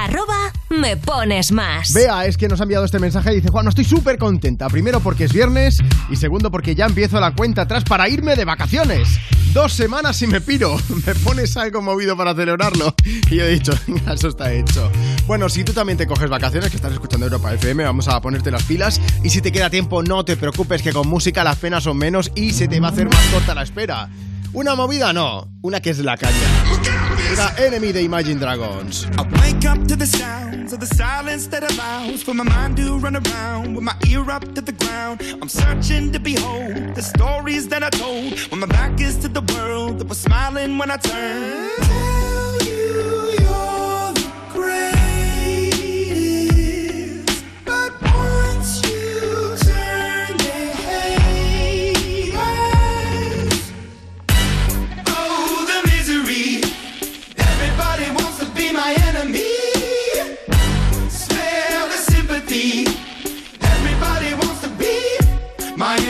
Arroba me pones más. Bea es que nos ha enviado este mensaje y dice, Juan, estoy súper contenta. Primero porque es viernes y segundo porque ya empiezo la cuenta atrás para irme de vacaciones. Dos semanas y me piro. [laughs] Me pones algo movido para celebrarlo. Y yo he dicho, [laughs] venga, eso está hecho. Bueno, si tú también te coges vacaciones, que estás escuchando Europa FM, vamos a ponerte las pilas. Y si te queda tiempo, no te preocupes que con música las penas son menos y se te va a hacer más corta la espera. Una movida no, una que es la caña. Una enemy de Imagine Dragons. Wake up to the sounds of the silence that allows for my mind to run around with my ear up to the ground. I'm searching to behold the stories that I told when my back is to the world that was smiling when I turned.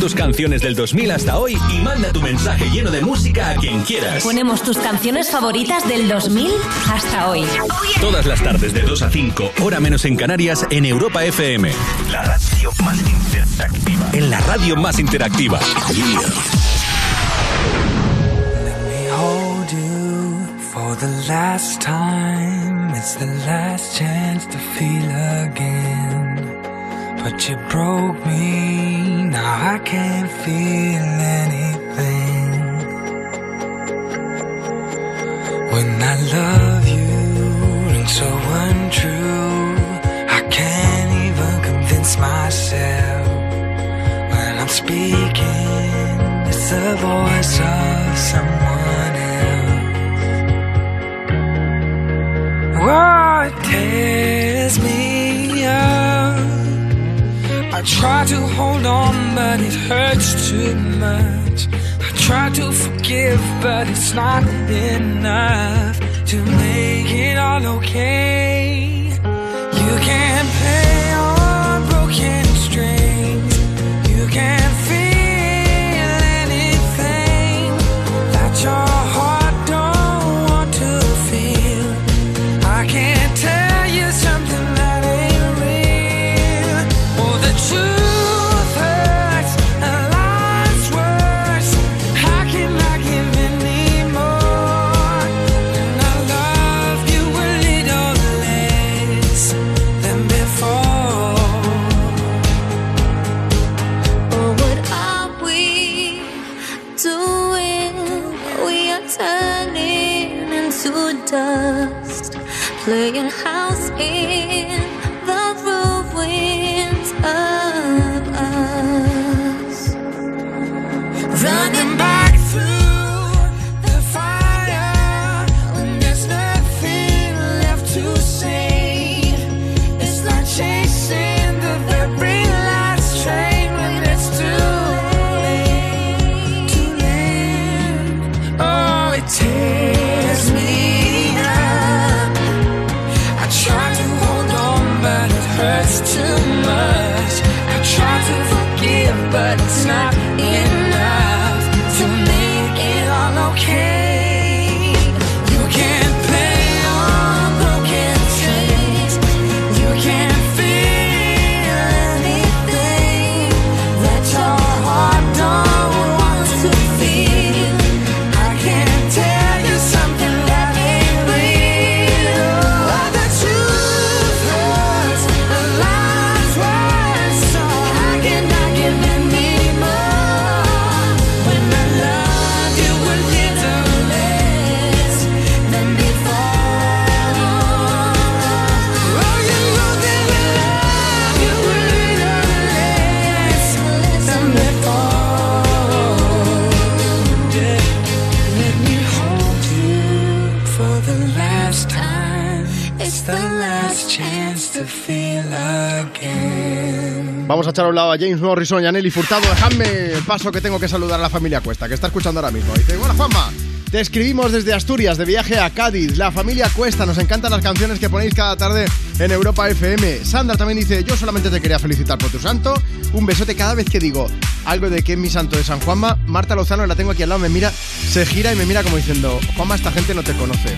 Tus canciones del 2000 hasta hoy y manda tu mensaje lleno de música a quien quieras. Ponemos tus canciones favoritas del 2000 hasta hoy. Todas las tardes de 2 a 5, hora menos en Canarias, en Europa FM. La radio más interactiva. En la radio más interactiva. hold you for the last time. It's the last chance to feel again. But you broke me, now I can't feel anything. When I love you, and so untrue, I can't even convince myself. When I'm speaking, it's the voice of someone else. What tears me? I try to hold on, but it hurts too much. I try to forgive, but it's not enough to make it all okay. You can't play a echar a un lado a James Morrison y Nelly Furtado. Dejadme el paso que tengo que saludar a la familia Cuesta, que está escuchando ahora mismo. Dice, hola Juanma, te escribimos desde Asturias, de viaje a Cádiz. La familia Cuesta, nos encantan las canciones que ponéis cada tarde en Europa FM. Sandra también dice, yo solamente te quería felicitar por tu santo. Un besote cada vez que digo algo de que es mi santo de San Juanma. Marta Lozano, la tengo aquí al lado, me mira, se gira y me mira como diciendo, Juanma, esta gente no te conoce.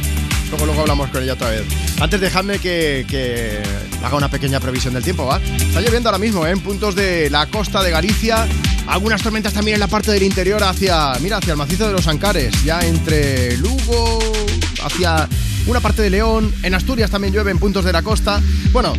Luego, luego hablamos con ella otra vez. Antes dejadme que, haga una pequeña previsión del tiempo, ¿va? Está lloviendo ahora mismo, ¿eh? En puntos de la costa de Galicia. Algunas tormentas también en la parte del interior hacia, mira, hacia el macizo de los Ancares. Ya entre Lugo, hacia una parte de León. En Asturias también llueve en puntos de la costa. Bueno,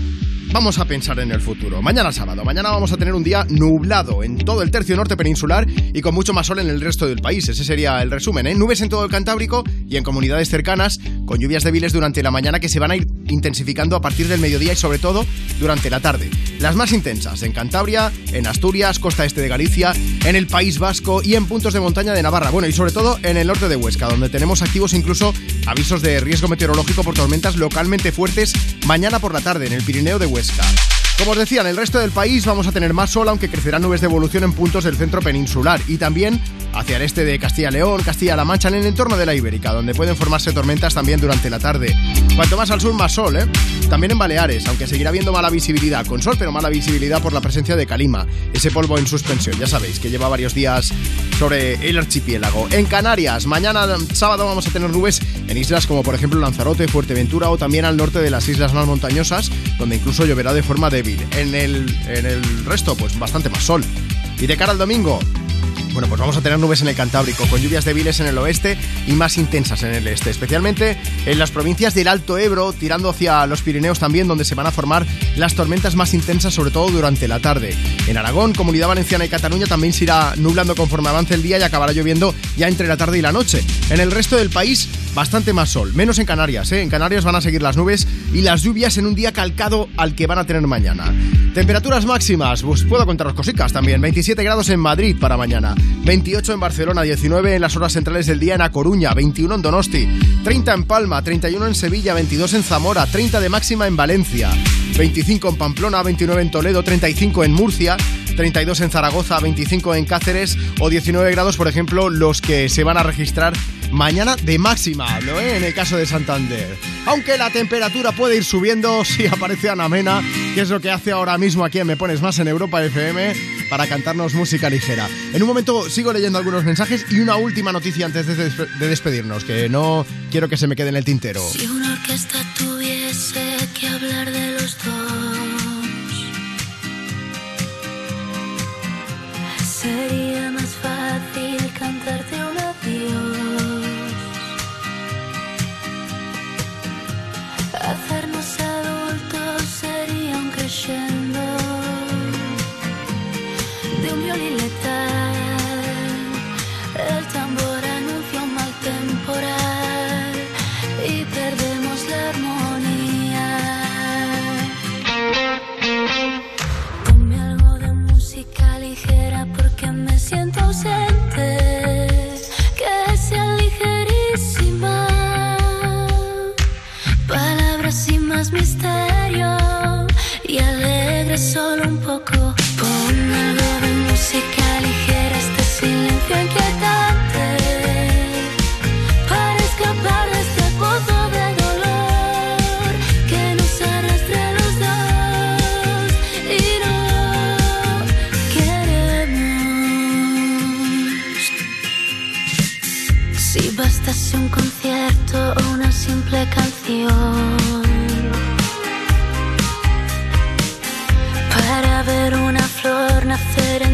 Vamos a pensar en el futuro. Mañana sábado, mañana vamos a tener un día nublado en todo el tercio norte peninsular y con mucho más sol en el resto del país. Ese sería el resumen, ¿eh? Nubes en todo el Cantábrico y en comunidades cercanas, con lluvias débiles durante la mañana que se van a ir intensificando a partir del mediodía y sobre todo durante la tarde. Las más intensas en Cantabria, en Asturias, costa este de Galicia, en el País Vasco y en puntos de montaña de Navarra. Bueno, y sobre todo en el norte de Huesca, donde tenemos activos incluso avisos de riesgo meteorológico por tormentas localmente fuertes mañana por la tarde en el Pirineo de Huesca. Como os decía, en el resto del país vamos a tener más sol, aunque crecerán nubes de evolución en puntos del centro peninsular y también hacia el este de Castilla-León, Castilla-La Mancha, en el entorno de la Ibérica, donde pueden formarse tormentas también durante la tarde. Cuanto más al sur, más sol, ¿eh? También en Baleares, aunque seguirá habiendo mala visibilidad, con sol, pero mala visibilidad por la presencia de calima, ese polvo en suspensión, ya sabéis, que lleva varios días sobre el archipiélago. En Canarias, mañana sábado vamos a tener nubes en islas como por ejemplo Lanzarote, Fuerteventura o también al norte de las islas más montañosas, donde incluso lloverá de forma débil. En el, en el resto, pues bastante más sol. Y de cara al domingo, bueno, pues vamos a tener nubes en el Cantábrico, con lluvias débiles en el oeste y más intensas en el este, especialmente en las provincias del Alto Ebro, tirando hacia los Pirineos también, donde se van a formar las tormentas más intensas, sobre todo durante la tarde. En Aragón, Comunidad Valenciana y Cataluña también se irá nublando conforme avance el día y acabará lloviendo ya entre la tarde y la noche. En el resto del país, bastante más sol, menos en Canarias, ¿eh? En Canarias van a seguir las nubes y las lluvias en un día calcado al que van a tener mañana. Temperaturas máximas, pues puedo contaros cositas también. 27 grados en Madrid para mañana, 28 en Barcelona, 19 en las horas centrales del día en A Coruña, 21 en Donosti, 30 en Palma, 31 en Sevilla, 22 en Zamora, 30 de máxima en Valencia, 25 en Pamplona, 29 en Toledo, 35 en Murcia, 32 en Zaragoza, 25 en Cáceres o 19 grados, por ejemplo, los que se van a registrar mañana de máxima, hablo, ¿eh? en el caso de Santander. Aunque la temperatura puede ir subiendo [laughs] si aparece Ana Mena, que es lo que hace ahora mismo aquí en Me Pones Más en Europa FM para cantarnos música ligera. En un momento sigo leyendo algunos mensajes y una última noticia antes de, de despedirnos, que no quiero que se me quede en el tintero. Si una orquesta tuviese que hablar de sería solo un poco. Pon algo de música ligera, este silencio inquietante. Para escapar de este pozo de dolor que nos arrastre a los dos y no queremos. Si bastase un concierto o una simple canción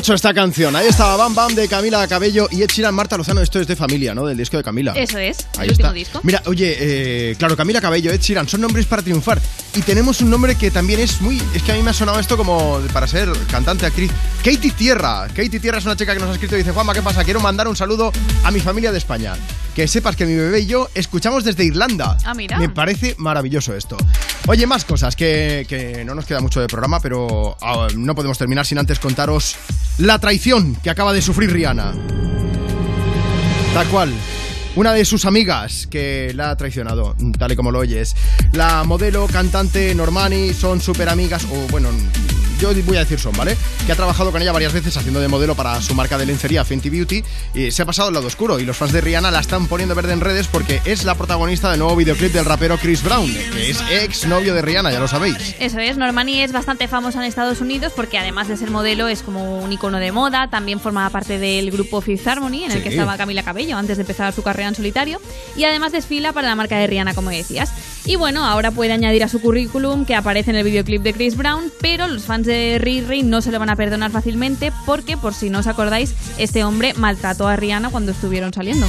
mucho esta canción. Ahí estaba Bam Bam de Camila Cabello y Ed Sheeran, Marta Lozano. Esto es de familia, ¿no? Del disco de Camila. Eso es, Ahí el último está. disco. Mira, oye, eh, claro, Camila Cabello, Ed Sheeran, son nombres para triunfar. Y tenemos un nombre que también es muy. Es que a mí me ha sonado esto como para ser cantante, actriz. Katie Tierra. Katie Tierra es una chica que nos ha escrito y dice: Juanma, ¿qué pasa? Quiero mandar un saludo a mi familia de España. Que sepas que mi bebé y yo escuchamos desde Irlanda. Ah, mira. Me parece maravilloso esto. Oye, más cosas que, que no nos queda mucho de programa, pero ah, no podemos terminar sin antes contaros la traición que acaba de sufrir Rihanna. Tal cual. Una de sus amigas que la ha traicionado, tal y como lo oyes. La modelo, cantante Normani son súper amigas, o bueno, yo voy a decir son, ¿vale? Que ha trabajado con ella varias veces haciendo de modelo para su marca de lencería Fenty Beauty y se ha pasado al lado oscuro y los fans de Rihanna la están poniendo verde en redes porque es la protagonista del nuevo videoclip del rapero Chris Brown, que es ex novio de Rihanna, ya lo sabéis. Eso es, Normani es bastante famosa en Estados Unidos porque además de ser modelo es como un icono de moda, también formaba parte del grupo Fifth Harmony en el Sí. que estaba Camila Cabello antes de empezar su carrera en solitario y además desfila para la marca de Rihanna como decías. Y bueno, ahora puede añadir a su currículum que aparece en el videoclip de Chris Brown, pero los fans de Riri no se lo van a perdonar fácilmente porque por si no os acordáis, este hombre maltrató a Rihanna cuando estuvieron saliendo.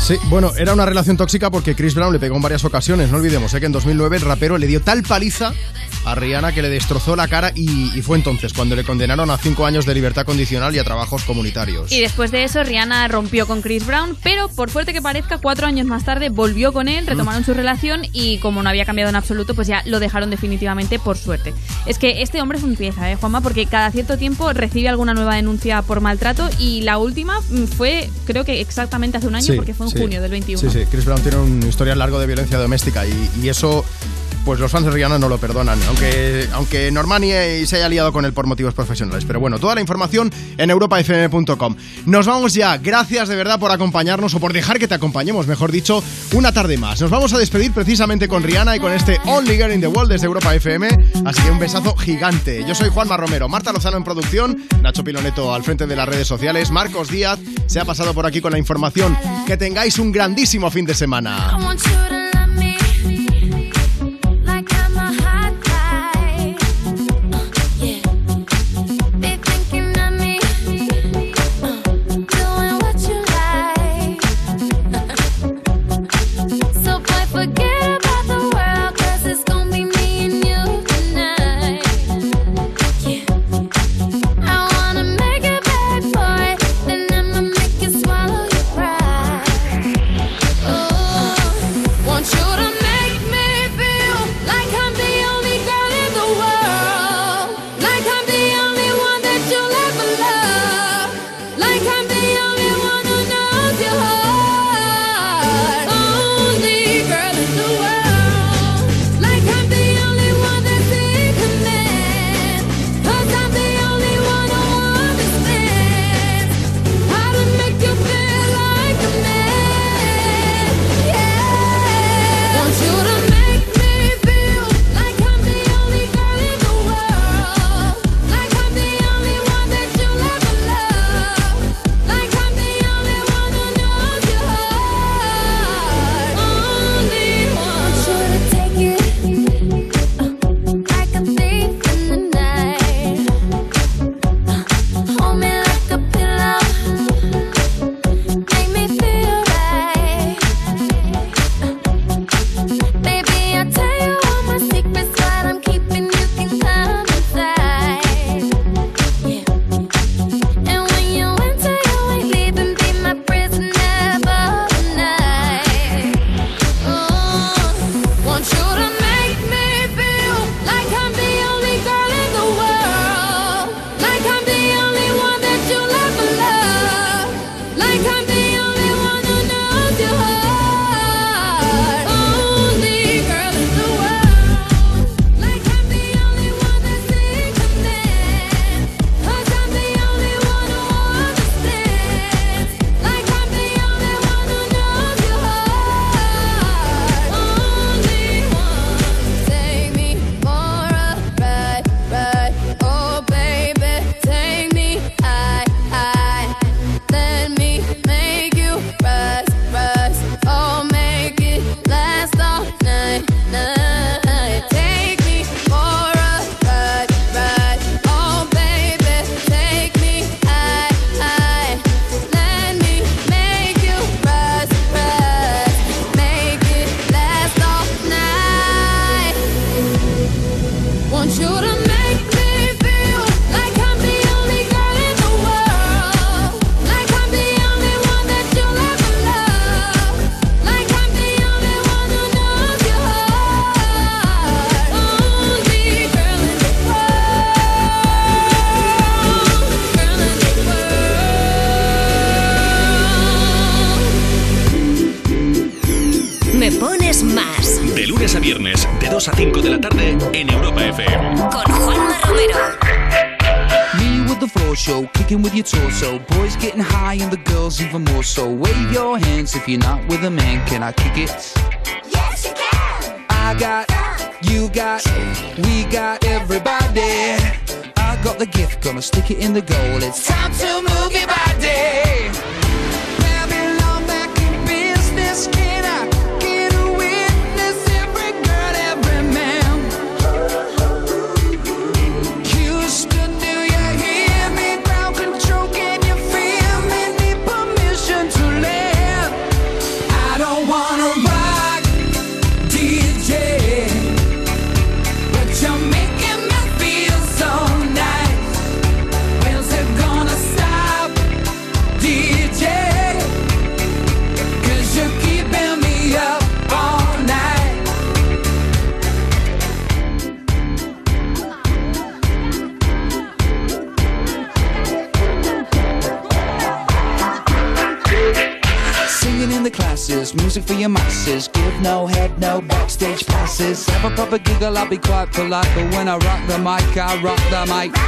Sí, bueno, era una relación tóxica porque Chris Brown le pegó en varias ocasiones, no olvidemos, ¿eh? que en 2009 el rapero le dio tal paliza a Rihanna que le destrozó la cara y, fue entonces cuando le condenaron a cinco años de libertad condicional y a trabajos comunitarios. Y después de eso Rihanna rompió con Chris Brown, pero por fuerte que parezca, cuatro años más tarde volvió con él, retomaron su relación y como no había cambiado en absoluto, pues ya lo dejaron definitivamente por suerte. Es que este hombre es un pieza, ¿eh, Juanma? Porque cada cierto tiempo recibe alguna nueva denuncia por maltrato y la última mm, fue creo que exactamente hace un año porque fue en junio del 21. Sí, sí, Chris Brown tiene un historial largo de violencia doméstica y eso pues los fans de Rihanna no lo perdonan, aunque, aunque Normani se haya liado con él por motivos profesionales. Pero bueno, toda la información en europafm.com. Nos vamos ya, gracias de verdad por acompañarnos o por dejar que te acompañemos, mejor dicho, una tarde más. Nos vamos a despedir precisamente con Rihanna y con este Only Girl in the World desde Europa FM, así que un besazo gigante. Yo soy Juanma Romero, Marta Lozano en producción, Nacho Piloneto al frente de las redes sociales, Marcos Díaz se ha pasado por aquí con la información. Que tengáis un grandísimo fin de semana. I rock the mic.